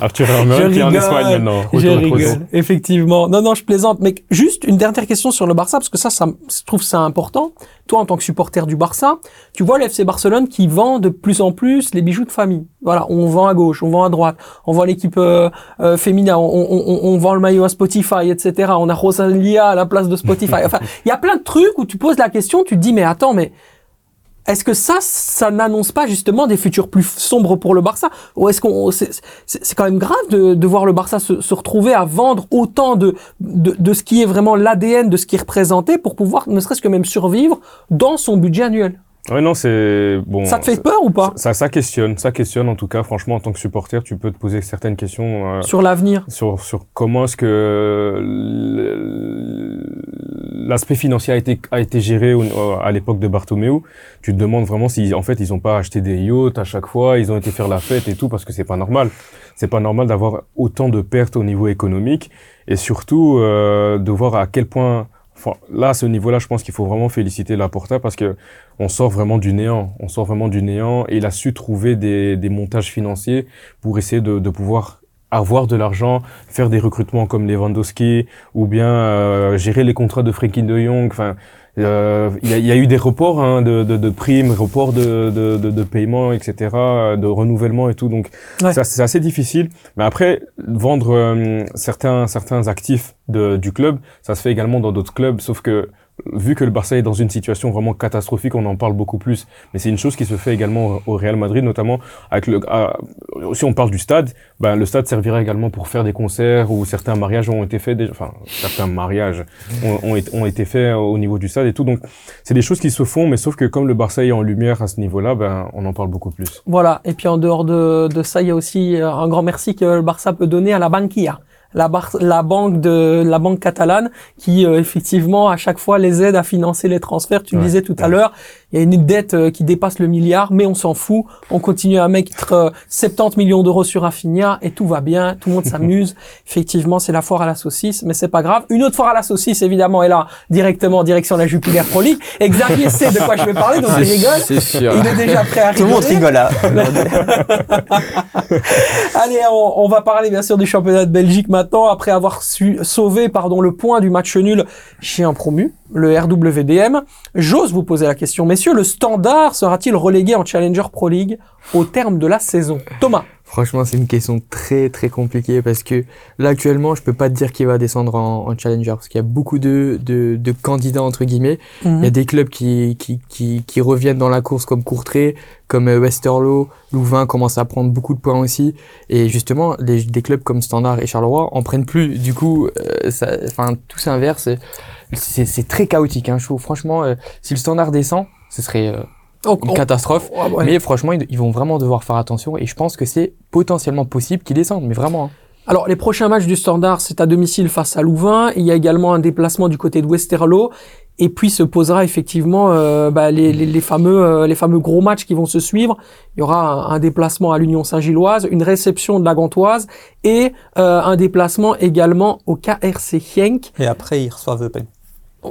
Arthur Vermeeren qui est en Espagne maintenant. Je rigole, effectivement. Non, non, je plaisante. Mais juste une dernière question sur le Barça, parce que ça, ça je trouve ça important. Toi, en tant que supporter du Barça, tu vois l'FC Barcelone qui vend de plus en plus les bijoux de famille. Voilà, on vend à gauche, on vend à droite, on vend l'équipe euh, euh, féminin, on, on, on, vend le maillot à Spotify, etc. On a Rosalia à la place de Spotify. Enfin, il y a plein de trucs où tu poses la question, tu te dis mais attends, mais est-ce que ça, ça n'annonce pas justement des futurs plus sombres pour le Barça? Ou est-ce qu'on c'est quand même grave de, de voir le Barça se, se, retrouver à vendre autant de, de, de ce qui est vraiment l'ADN de ce qui est représenté pour pouvoir ne serait-ce que même survivre dans son budget annuel? Ouais, non, c'est bon. Ça te fait peur ou pas Ça, ça questionne, ça questionne en tout cas. Franchement, en tant que supporter, tu peux te poser certaines questions euh, sur l'avenir, sur sur comment est-ce que l'aspect financier a été a été géré à l'époque de Bartomeu. Tu te demandes vraiment si en fait ils ont pas acheté des yachts à chaque fois, ils ont été faire la fête et tout parce que c'est pas normal. C'est pas normal d'avoir autant de pertes au niveau économique et surtout euh, de voir à quel point là, à ce niveau-là, je pense qu'il faut vraiment féliciter Laporta parce que on sort vraiment du néant. On sort vraiment du néant et il a su trouver des, montages financiers pour essayer de, de pouvoir avoir de l'argent, faire des recrutements comme Lewandowski ou bien euh, gérer les contrats de Frenkie de Jong. Enfin, euh, il y, a, eu des reports hein, de, de, de, primes, reports de, de, de, paiement, etc., de renouvellement et tout. Donc, c'est assez difficile. Mais après, vendre euh, certains certains actifs de, du club, ça se fait également dans d'autres clubs, sauf que vu que le Barça est dans une situation vraiment catastrophique, on en parle beaucoup plus. Mais c'est une chose qui se fait également au Real Madrid, notamment avec le. si on parle du stade, ben le stade servira également pour faire des concerts ou certains mariages ont été faits. Enfin, certains mariages ont, ont, été faits au niveau du stade et tout. Donc, c'est des choses qui se font, mais sauf que comme le Barça est en lumière à ce niveau-là, ben on en parle beaucoup plus. Voilà. Et puis en dehors de, de ça, il y a aussi euh, un grand merci que le Barça peut donner à la Banquilla la, la banque de la banque catalane qui euh, effectivement à chaque fois les aide à financer les transferts. Tu le disais tout à l'heure, il y a une dette euh, qui dépasse le milliard, mais on s'en fout. On continue à mettre 70 euh, millions d'euros sur Rafinha et tout va bien, tout le monde s'amuse. Effectivement, c'est la foire à la saucisse, mais c'est pas grave. Une autre foire à la saucisse, évidemment, est là, directement en direction de la Jupiler Pro League. Et Xavier sait de quoi je vais parler, donc il rigole. Sûr. Il est déjà prêt à rigoler. Tout le monde rigole là. Allez, on, on, va parler bien sûr du championnat de Belgique maintenant, après avoir su, sauvé pardon, le point du match nul chez un promu le RWDM. J'ose vous poser la question, messieurs, le standard sera-t-il relégué en Challenger Pro League au terme de la saison? Thomas Franchement, c'est une question très très compliquée parce que là actuellement, je peux pas te dire qu'il va descendre en, Challenger parce qu'il y a beaucoup de, de, de candidats entre guillemets. Mhm. Il y a des clubs qui, qui, qui, qui, reviennent dans la course comme Courtrai, comme euh, Westerlo, Louvain commence à prendre beaucoup de points aussi. Et justement, les, des clubs comme Standard et Charleroi en prennent plus. Du coup, euh, ça, enfin tout s'inverse c'est très chaotique. Hein, je trouve franchement, euh, si le standard descend, ce serait euh, oh, une oh. catastrophe. Oh, mais franchement, ils, vont vraiment devoir faire attention et je pense que c'est potentiellement possible qu'ils descendent, mais vraiment. Hein. Alors, les prochains matchs du Standard, c'est à domicile face à Louvain. Il y a également un déplacement du côté de Westerlo. Et puis se posera effectivement euh, bah, les, les, les, fameux les fameux gros matchs qui vont se suivre. Il y aura un, déplacement à l'Union Saint-Gilloise, une réception de la Gantoise et un déplacement également au KRC Henk. Et après ils reçoivent Eupen.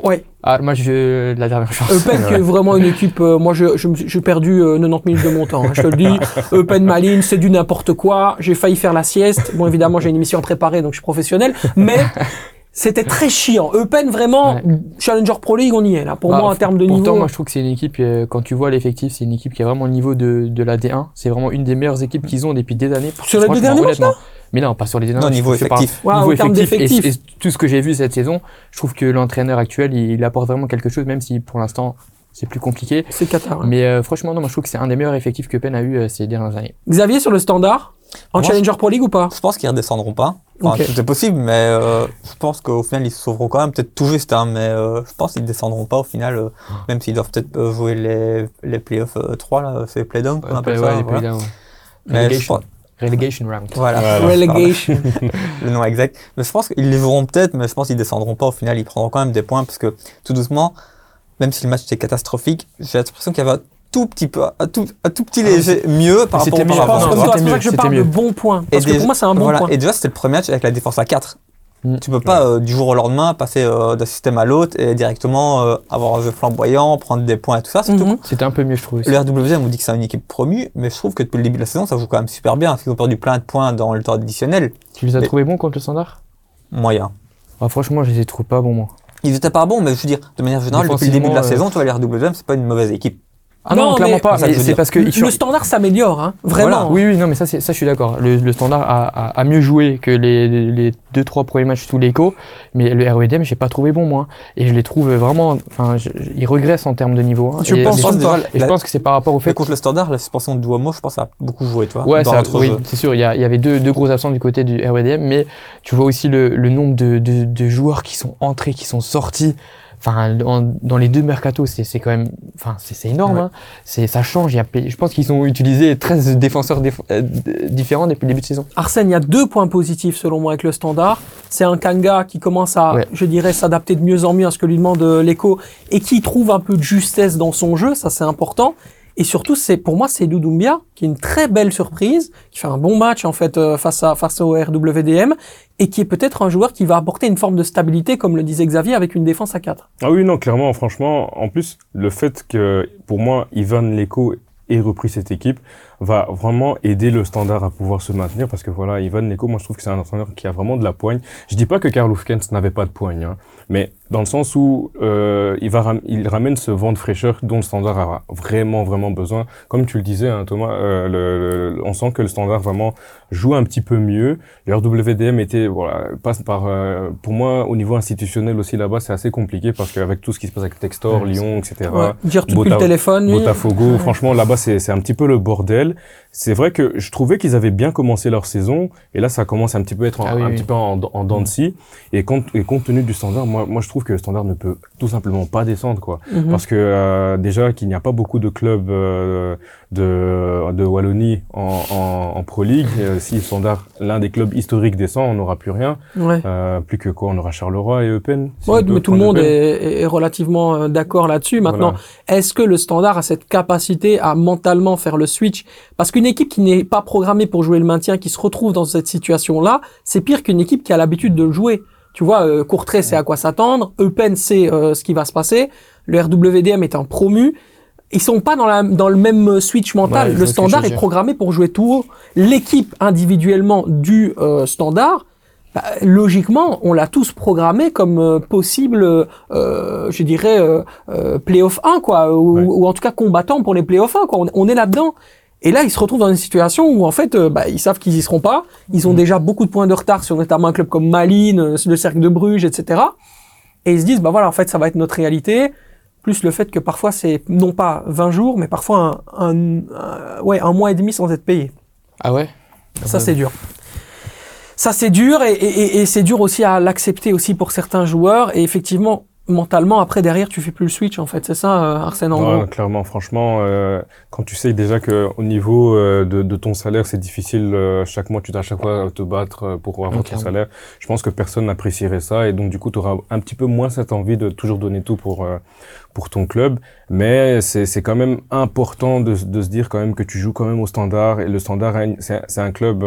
Ouais. Ah, moi, je la dernière chance. Eupen, qui est vraiment une équipe. Euh, moi, je j'ai perdu 90 euh, minutes de mon temps. Hein, je te le dis. Eupen Malines, c'est du n'importe quoi. J'ai failli faire la sieste. Bon, évidemment, j'ai une émission préparée, donc je suis professionnel. Mais c'était très chiant. Eupen, vraiment, Challenger Pro League, on y est là. Pour bah, moi, en termes de pourtant, niveau. moi, je trouve que c'est une équipe. Euh, quand tu vois l'effectif, c'est une équipe qui a vraiment le niveau de de la D1. C'est vraiment une des meilleures équipes qu'ils ont depuis des années. Sur les deux derniers matchs. Mais non, pas sur les Non, niveau effectif. niveau effectif. Et, tout ce que j'ai vu cette saison, je trouve que l'entraîneur actuel, il, apporte vraiment quelque chose, même si pour l'instant, c'est plus compliqué. C'est Qatar. Mais euh, franchement, non, moi je trouve que c'est un des meilleurs effectifs que Penn a eu euh, ces dernières années. Xavier, sur le standard en Challenger Pro League ou pas? Je pense qu'ils redescendront pas. Enfin, Tout est possible, mais euh, je pense qu'au final, ils se sauveront quand même. Peut-être tout juste, hein, mais je pense qu'ils descendront pas au final, même s'ils doivent peut-être jouer les, les playoffs 3, là, c'est les play-down, on appelle ça. Les voilà. Mais je pense, Relegation round. Voilà, relegation. le nom exact. Mais je pense qu'ils les verront peut-être, mais je pense qu'ils descendront pas au final. Ils prendront quand même des points parce que tout doucement, même si le match était catastrophique, j'ai l'impression qu'il y avait tout petit peu, un tout, un tout petit léger mieux par rapport au mieux. C'est pour ça que je parle de bon point. Parce que pour moi, c'est un bon point. Et déjà, c'était le premier match avec la défense à 4. Mm. Tu peux pas euh, du jour au lendemain passer euh, d'un système à l'autre et directement euh, avoir un jeu flamboyant, prendre des points et tout ça. Mm-hmm. C'était un peu mieux, je trouve. Le RWM vous dit que c'est une équipe promue, mais je trouve que depuis le début de la saison, ça joue quand même super bien. Parce qu'ils ont perdu plein de points dans le temps additionnel. Tu les as trouvés bons contre le standard? Moyen. Ah, franchement, je les ai trouvés pas bons, moi. Ils étaient pas bons, mais je veux dire, de manière générale, depuis le début de la saison, tu vois, les RWM, c'est pas une mauvaise équipe. Ah non, clairement pas. C'est parce que le standard s'améliore, hein, vraiment. Oui, oui, non, mais ça, ça, je suis d'accord. Le, standard a, a, mieux joué que les, les deux, trois premiers matchs sous l'écho, mais le REDM, j'ai pas trouvé bon, moi. Et je les trouve vraiment, enfin, il regresse en termes de niveau. Hein. Je, pense, et je pense que c'est par rapport au fait. Contre le standard, la suspension de Duomo, je pense, a beaucoup joué, toi. Ouais, ça, oui, c'est sûr. Il y, a, il y avait deux, deux gros absents du côté du REDM, mais tu vois aussi le, le nombre de, de, de joueurs qui sont entrés, qui sont sortis enfin dans les deux mercatos c'est quand même enfin c'est énorme hein. c'est ça change il y a, je pense qu'ils ont utilisé 13 défenseurs euh, différents depuis le début de saison. Arsène il y a deux points positifs selon moi avec le standard. C'est un Kanga qui commence à je dirais s'adapter de mieux en mieux à ce que lui demande euh, l'écho et qui trouve un peu de justesse dans son jeu ça c'est important et surtout, c'est pour moi, c'est Doumbia qui est une très belle surprise, qui fait un bon match en fait euh, face à face au RWDM et qui est peut-être un joueur qui va apporter une forme de stabilité, comme le disait Xavier, avec une défense à 4. Ah oui, non, clairement, franchement, en plus, le fait que pour moi, Ivan Leko ait repris cette équipe va vraiment aider le standard à pouvoir se maintenir parce que voilà, Ivan Leko, moi je trouve que c'est un entraîneur qui a vraiment de la poigne. Je dis pas que Karl Hufkens n'avait pas de poigne, hein, mais dans le sens où euh, il, va il ramène ce vent de fraîcheur dont le standard a vraiment vraiment besoin. Comme tu le disais, hein, Thomas, euh, le, on sent que le standard vraiment joue un petit peu mieux. Le RWDM était voilà passe par euh, pour moi au niveau institutionnel aussi là-bas c'est assez compliqué parce qu'avec tout ce qui se passe avec Textor, Lyon, etc. Ouais, dire tout le téléphone. Botafogo, franchement là-bas c'est c'est un petit peu le bordel. C'est vrai que je trouvais qu'ils avaient bien commencé leur saison et là ça commence un petit peu être en, ah un petit peu en, en dents de scie et compte et compte tenu du standard, moi moi je trouve que le standard ne peut tout simplement pas descendre quoi. Mhm. parce que euh, déjà qu'il n'y a pas beaucoup de clubs euh, de de Wallonie en, en, en Pro League euh, si le standard l'un des clubs historiques descend on n'aura plus rien. Euh, plus que quoi on aura Charleroi et Eupen ouais mais tout le monde est, est, relativement euh, d'accord là-dessus. Maintenant est-ce que le standard a cette capacité à mentalement faire le switch? Parce qu'une équipe qui n'est pas programmée pour jouer le maintien qui se retrouve dans cette situation là c'est pire qu'une équipe qui a l'habitude de le jouer tu vois, euh, Courtrai c'est à quoi s'attendre, Eupen c'est euh, ce qui va se passer, le RWDM est un promu, ils sont pas dans, la, dans le même switch mental. le standard est programmé pour jouer tout haut. L'équipe individuellement du euh, standard, bah, logiquement, on l'a tous programmé comme euh, possible, je dirais, playoff 1, quoi, ou, ou, en tout cas combattant pour les playoffs 1, quoi. On, on est là-dedans. Et là, ils se retrouvent dans une situation où en fait, euh, bah, ils savent qu'ils y seront pas. Ils ont mhm. déjà beaucoup de points de retard sur notamment un club comme Malines, euh, le Cercle de Bruges, etc. Et ils se disent, bah voilà, en fait, ça va être notre réalité. Plus le fait que parfois c'est non pas 20 jours, mais parfois un, ouais, un mois et demi sans être payé. Ah ouais? Ça c'est dur. Ça c'est dur et, et, et c'est dur aussi à l'accepter aussi pour certains joueurs. Et effectivement, mentalement après derrière tu fais plus le switch en fait. C'est ça euh, Arsène en gros clairement. Franchement euh, quand tu sais déjà que au niveau euh, de, de, ton salaire c'est difficile chaque mois tu dois à chaque fois te battre pour avoir ton salaire. Je pense que personne n'apprécierait ça. Et donc du coup tu auras un petit peu moins cette envie de toujours donner tout pour pour ton club. Mais c'est c'est quand même important de, de se dire quand même que tu joues quand même au standard. Et le standard c'est un club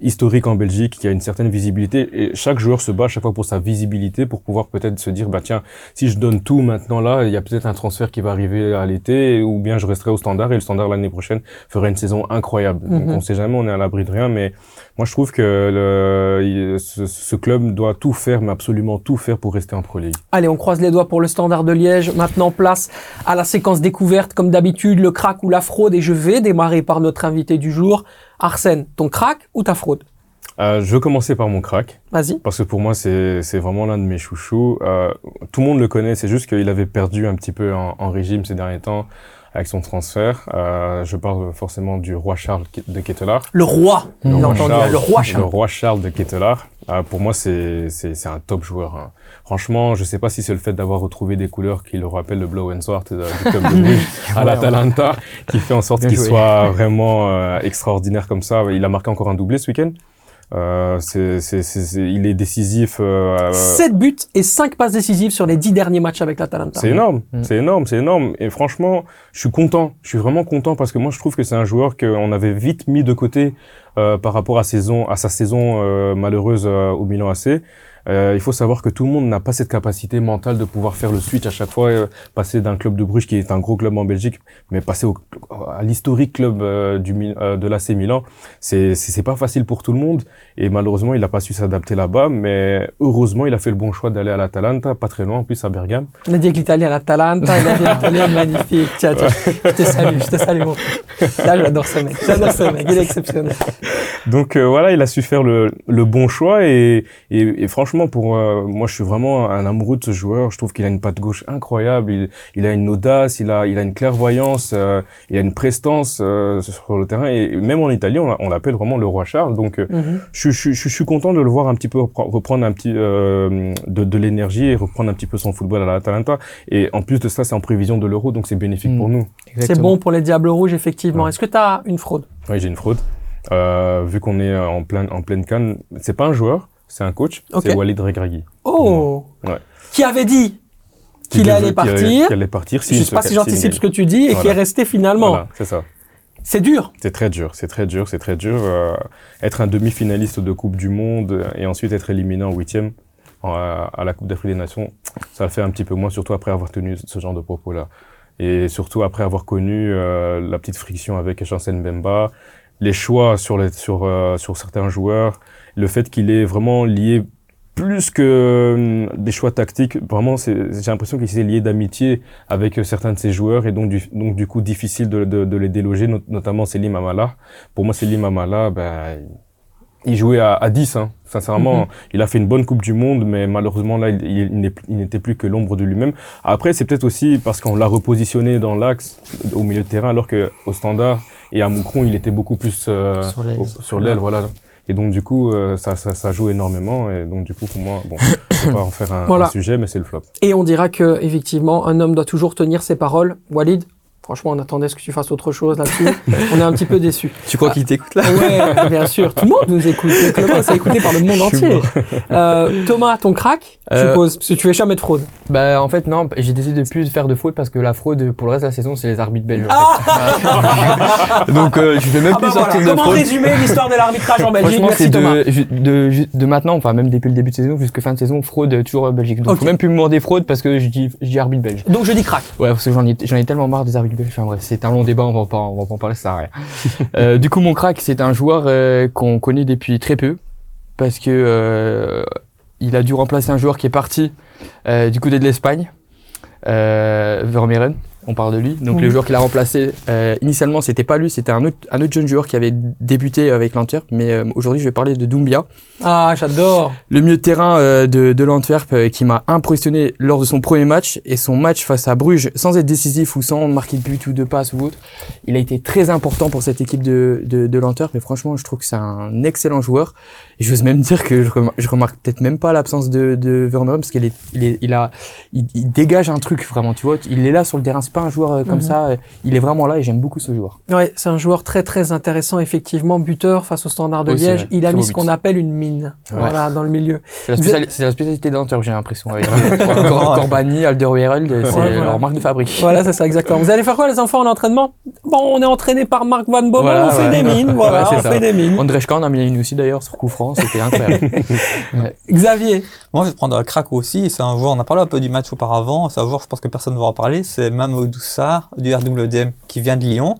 historique en Belgique, qui a une certaine visibilité, et chaque joueur se bat à chaque fois pour sa visibilité, pour pouvoir peut-être se dire, bah tiens, si je donne tout maintenant là, il y a peut-être un transfert qui va arriver à l'été, ou bien je resterai au standard, et le standard l'année prochaine fera une saison incroyable. Donc mhm. on sait jamais, on est à l'abri de rien, mais moi je trouve que le, ce, club doit tout faire, mais absolument tout faire pour rester en Pro League. Allez, on croise les doigts pour le standard de Liège. Maintenant, place à la séquence découverte, comme d'habitude, le crack ou la fraude, et je vais démarrer par notre invité du jour. Arsène, ton crack ou ta fraude? Euh, je vais commencer par mon crack. Vas-y. Parce que pour moi, c'est vraiment l'un de mes chouchous. Euh, tout le monde le connaît, c'est juste qu'il avait perdu un petit peu en, en, régime ces derniers temps avec son transfert. Euh, je parle forcément du roi Charles de Kettelard. Le roi, le, roi Charles, le roi Charles. Le roi Charles de Kettelard. Euh, pour moi, c'est un top joueur. Hein. Franchement, je sais pas si c'est le fait d'avoir retrouvé des couleurs qui le rappellent le Blow and Sword du club de Bruges à l'Atalanta qui fait en sorte qu'il soit vraiment euh, extraordinaire comme ça. Il a marqué encore un doublé ce week-end. Euh, c'est, c'est, c'est, il est décisif. Euh, 7 buts et 5 passes décisives sur les 10 derniers matchs avec l'Atalanta. C'est énorme, mm. c'est énorme, c'est énorme. Et franchement, je suis content. Je suis vraiment content parce que moi, je trouve que c'est un joueur qu'on avait vite mis de côté euh, par rapport à, saison, à sa saison euh, malheureuse euh, au Milan AC. Euh, il faut savoir que tout le monde n'a pas cette capacité mentale de pouvoir faire le switch à chaque fois, euh, passer d'un club de Bruges qui est un gros club en Belgique, mais passer au, à l'historique club euh, du, de l'AC Milan. C'est c'est pas facile pour tout le monde et malheureusement il n'a pas su s'adapter là-bas, mais heureusement il a fait le bon choix d'aller à l'Atalanta, pas très loin en plus à Bergame. On a dit que l'Italie à l'Atalanta, il a dit l'Italien magnifique. Tiens, tiens, je te salue, je te salue mon Là j'adore ce mec, j'adore ce mec, il est exceptionnel. Donc voilà, il a su faire le, le bon choix et, et, et franchement pour euh, moi, je suis vraiment un amoureux de ce joueur. Je trouve qu'il a une patte gauche incroyable. Il, il, a une audace, il a, il a une clairvoyance, euh, il a une prestance euh, sur le terrain. Et même en Italie, on, l'appelle vraiment le roi Charles. Donc, je, je, je, suis content de le voir un petit peu reprendre un petit de, de l'énergie et reprendre un petit peu son football à l'Atalanta. Et en plus de ça, c'est en prévision de l'Euro, donc c'est bénéfique pour nous. C'est bon pour les Diables Rouges, effectivement. Est-ce que tu as une fraude? Oui, j'ai une fraude. Euh, vu qu'on est en pleine en pleine canne, c'est pas un joueur, c'est un coach, c'est Walid Regragui. Oh ouais. Qui avait dit qu'il allait partir. Qu'il allait partir. Si je sais pas si j'anticipe ce que tu dis et qui est resté finalement. Voilà, c'est ça. C'est dur. C'est très dur, c'est très dur, c'est très dur. Euh, être un demi-finaliste de Coupe du Monde et ensuite être éliminé en huitième à la Coupe d'Afrique des Nations, ça le fait un petit peu moins, surtout après avoir tenu ce genre de propos-là. Et surtout après avoir connu euh, la petite friction avec Chancel Mbemba, les choix sur, les, sur, euh, sur certains joueurs, le fait qu'il est vraiment lié plus que euh, des choix tactiques, vraiment, j'ai l'impression qu'il s'est lié d'amitié avec euh, certains de ses joueurs et donc du, donc du coup difficile de, de, de les déloger, notamment Selim Amala. Pour moi, Selim Amala, ben, il jouait à, à 10, hein. sincèrement. Mhm. Il a fait une bonne Coupe du Monde, mais malheureusement, là, il, il n'était plus que l'ombre de lui-même. Après, c'est peut-être aussi parce qu'on l'a repositionné dans l'axe, au milieu de terrain, alors que au standard et à Moucron, il était beaucoup plus euh, sur l'aile, voilà. Et donc du coup, euh, ça, ça, ça, joue énormément. Et donc du coup, pour moi, bon, vais pas en faire un, un sujet, mais c'est le flop. Et on dira que effectivement, un homme doit toujours tenir ses paroles. Walid, Franchement, on attendait ce que tu fasses autre chose là-dessus. on est un petit peu déçus. Tu crois qu'il t'écoute là Ouais, bien sûr. Tout le monde nous écoute. C'est écouté par le monde entier. Euh, Thomas, ton crack, euh, tu poses, parce que tu fais jamais de fraude. Bah, en fait, non. J'ai décidé de plus faire de fraude parce que la fraude, pour le reste de la saison, c'est les arbitres belges. Ah Donc, euh, je vais même ah plus bah sortir de Comment fraude. Comment résumer l'histoire de l'arbitrage en Belgique? Merci Thomas. De, de, de, maintenant, enfin même depuis le début de saison jusqu'à fin de saison, fraude toujours Belgique. Donc, okay. faut même plus me mordre des fraudes parce que je dis, je dis arbitre belge. Donc, je dis crack. Ouais, parce que j'en ai, j'en ai tellement marre des arbitres c'est un long débat, on va pas, on va pas en parler, ça sert à rien. euh, du coup, mon crack, c'est un joueur euh, qu'on connaît depuis très peu, parce que euh, il a dû remplacer un joueur qui est parti du côté de l'Espagne, Vermeeren on parle de lui. Donc le joueur qu'il a remplacé, euh, initialement, c'était pas lui, c'était un autre, un autre jeune joueur qui avait débuté avec l'Antwerp. Mais euh, aujourd'hui, je vais parler de Doumbia. Ah, j'adore. Le milieu de terrain euh, de, de l'Antwerp euh, qui m'a impressionné lors de son premier match et son match face à Bruges, sans être décisif ou sans marquer de but ou de passe ou autre. Il a été très important pour cette équipe de, de, de l'Antwerp. Mais franchement, je trouve que c'est un excellent joueur. Et j'ose même dire que je, remarque, je remarque peut-être même pas l'absence de, de Vermeer parce qu'il est, il est, il a, il, il, dégage un truc vraiment. Tu vois, il est là sur le terrain pas un joueur euh, comme mhm. ça. Euh, il est vraiment là et j'aime beaucoup ce joueur. Ouais, c'est un joueur très très intéressant effectivement, buteur face au Standard de Liège. Il a mis ce qu'on appelle une mine, voilà, dans le milieu. C'est la, la, spécialité d'Antwerp, j'ai l'impression. Avec Corbani, Alderweireld, c'est leur marque de fabrique. Voilà, c'est ça exactement. Vous allez faire quoi les enfants en entraînement? Bon, on est entraîné par Marc Van Bommel, on fait des mines, voilà, on fait des mines. André Schkan a mis une aussi d'ailleurs sur coup franc, c'était incroyable. Xavier. Moi, je vais prendre Crack aussi. C'est un joueur, on a parlé un peu du match auparavant. C'est un joueur, je pense que personne ne va en parler. C'est Mamadou du RWDM qui vient de Lyon.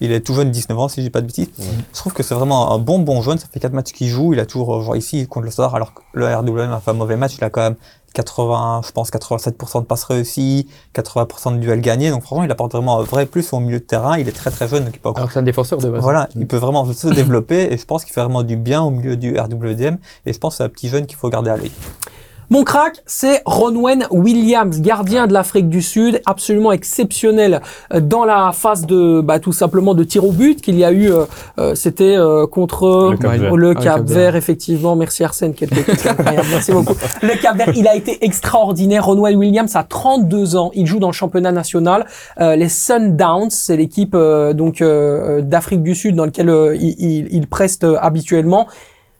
Il est tout jeune, 19 ans, si j'ai pas de bêtises. Je trouve que c'est vraiment un bon, bon jeune. Ça fait 4 matchs qu'il joue. Il a toujours joué ici contre le Stade, alors que le RWM a fait un mauvais match. Il a quand même 80, je pense 87% de passes réussies, 80% de duels gagnés. Donc franchement, il apporte vraiment un vrai plus au milieu de terrain. Il est très très jeune. Donc il peut Alors c'est un défenseur de base. Voilà, il peut vraiment se développer et je pense qu'il fait vraiment du bien au milieu du RWDM. Et je pense que c'est un petit jeune qu'il faut garder à l'œil. Mon crack, c'est Ronwen Williams, gardien de l'Afrique du Sud, absolument exceptionnel euh, dans la phase de, bah, tout simplement de tir au but qu'il y a eu. Euh, euh C'était euh, contre le Cap, Vert, effectivement. Merci Arsène, incroyable. Merci beaucoup. Le Cap Vert, il a été extraordinaire. Ronwen Williams a 32 ans. Il joue dans le championnat national. les Sundowns, c'est l'équipe donc d'Afrique du Sud dans lequel il, il, il, preste habituellement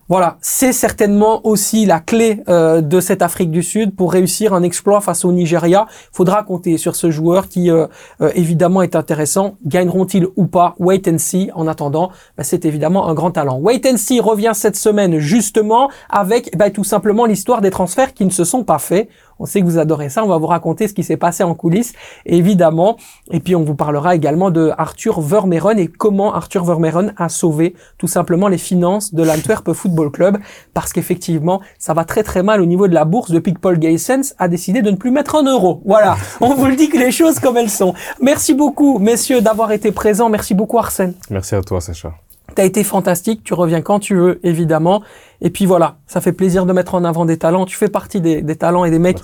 voilà, c'est certainement aussi la clé euh, de cette Afrique du Sud pour réussir un exploit face au Nigeria. Faudra compter sur ce joueur qui, euh, euh, évidemment, est intéressant. Gagneront-ils ou pas? Wait and see. En attendant, bah, c'est évidemment un grand talent. Wait and see revient cette semaine justement avec bah, tout simplement l'histoire des transferts qui ne se sont pas faits. On sait que vous adorez ça. On va vous raconter ce qui s'est passé en coulisses, évidemment. Et puis, on vous parlera également de Arthur Vermeeren et comment Arthur Vermeeren a sauvé tout simplement les finances de l'Antwerp Football Club. Parce qu'effectivement, ça va très très mal au niveau de la bourse depuis que Paul Gaysens a décidé de ne plus mettre un euro. Voilà. On vous le dit que les choses comme elles sont. Merci beaucoup, messieurs, d'avoir été présents. Merci beaucoup, Arsène. Merci à toi, Sacha. T'as été fantastique, tu reviens quand tu veux, évidemment. Et puis voilà, ça fait plaisir de mettre en avant des talents. Tu fais partie des, talents et des mecs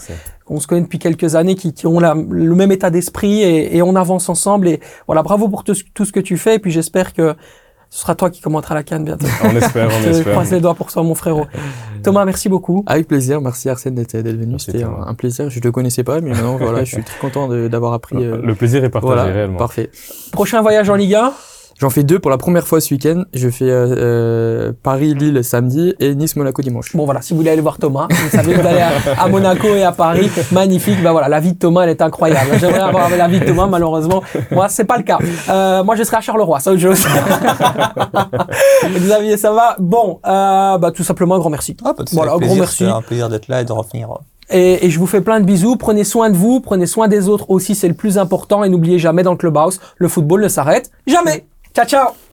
qu'on se connaît depuis quelques années, qui, ont le même état d'esprit et, on avance ensemble. Et voilà, bravo pour tout, ce que tu fais. Et puis j'espère que ce sera toi qui commentera la canne bientôt. On espère, on espère. Je croise les doigts pour toi, mon frérot. Thomas, merci beaucoup. Avec plaisir. Merci Arsène d'être venu. C'était un, plaisir. Je te connaissais pas, mais maintenant, voilà, je suis très content d'avoir appris. Le, euh, plaisir est partagé réellement. Parfait. Prochain voyage en Ligue 1 J'en fais deux pour la première fois ce week-end. Je fais euh, euh Paris-Lille samedi et Nice-Monaco dimanche. Bon voilà, si vous voulez aller voir Thomas, vous savez, vous allez à, Monaco et à Paris. Magnifique. Bah voilà, la vie de Thomas, elle est incroyable. J'aimerais avoir la vie de Thomas, malheureusement. Moi, c'est pas le cas. Euh, moi, je serai à Charleroi, ça autre chose. Xavier, ça va? Bon, euh, bah tout simplement, un grand merci. Ah, voilà, un grand merci. C'est un plaisir d'être là et de revenir. Et, et, je vous fais plein de bisous. Prenez soin de vous, prenez soin des autres aussi, c'est le plus important. Et n'oubliez jamais dans le clubhouse, le football ne s'arrête jamais. Tchau, tchau!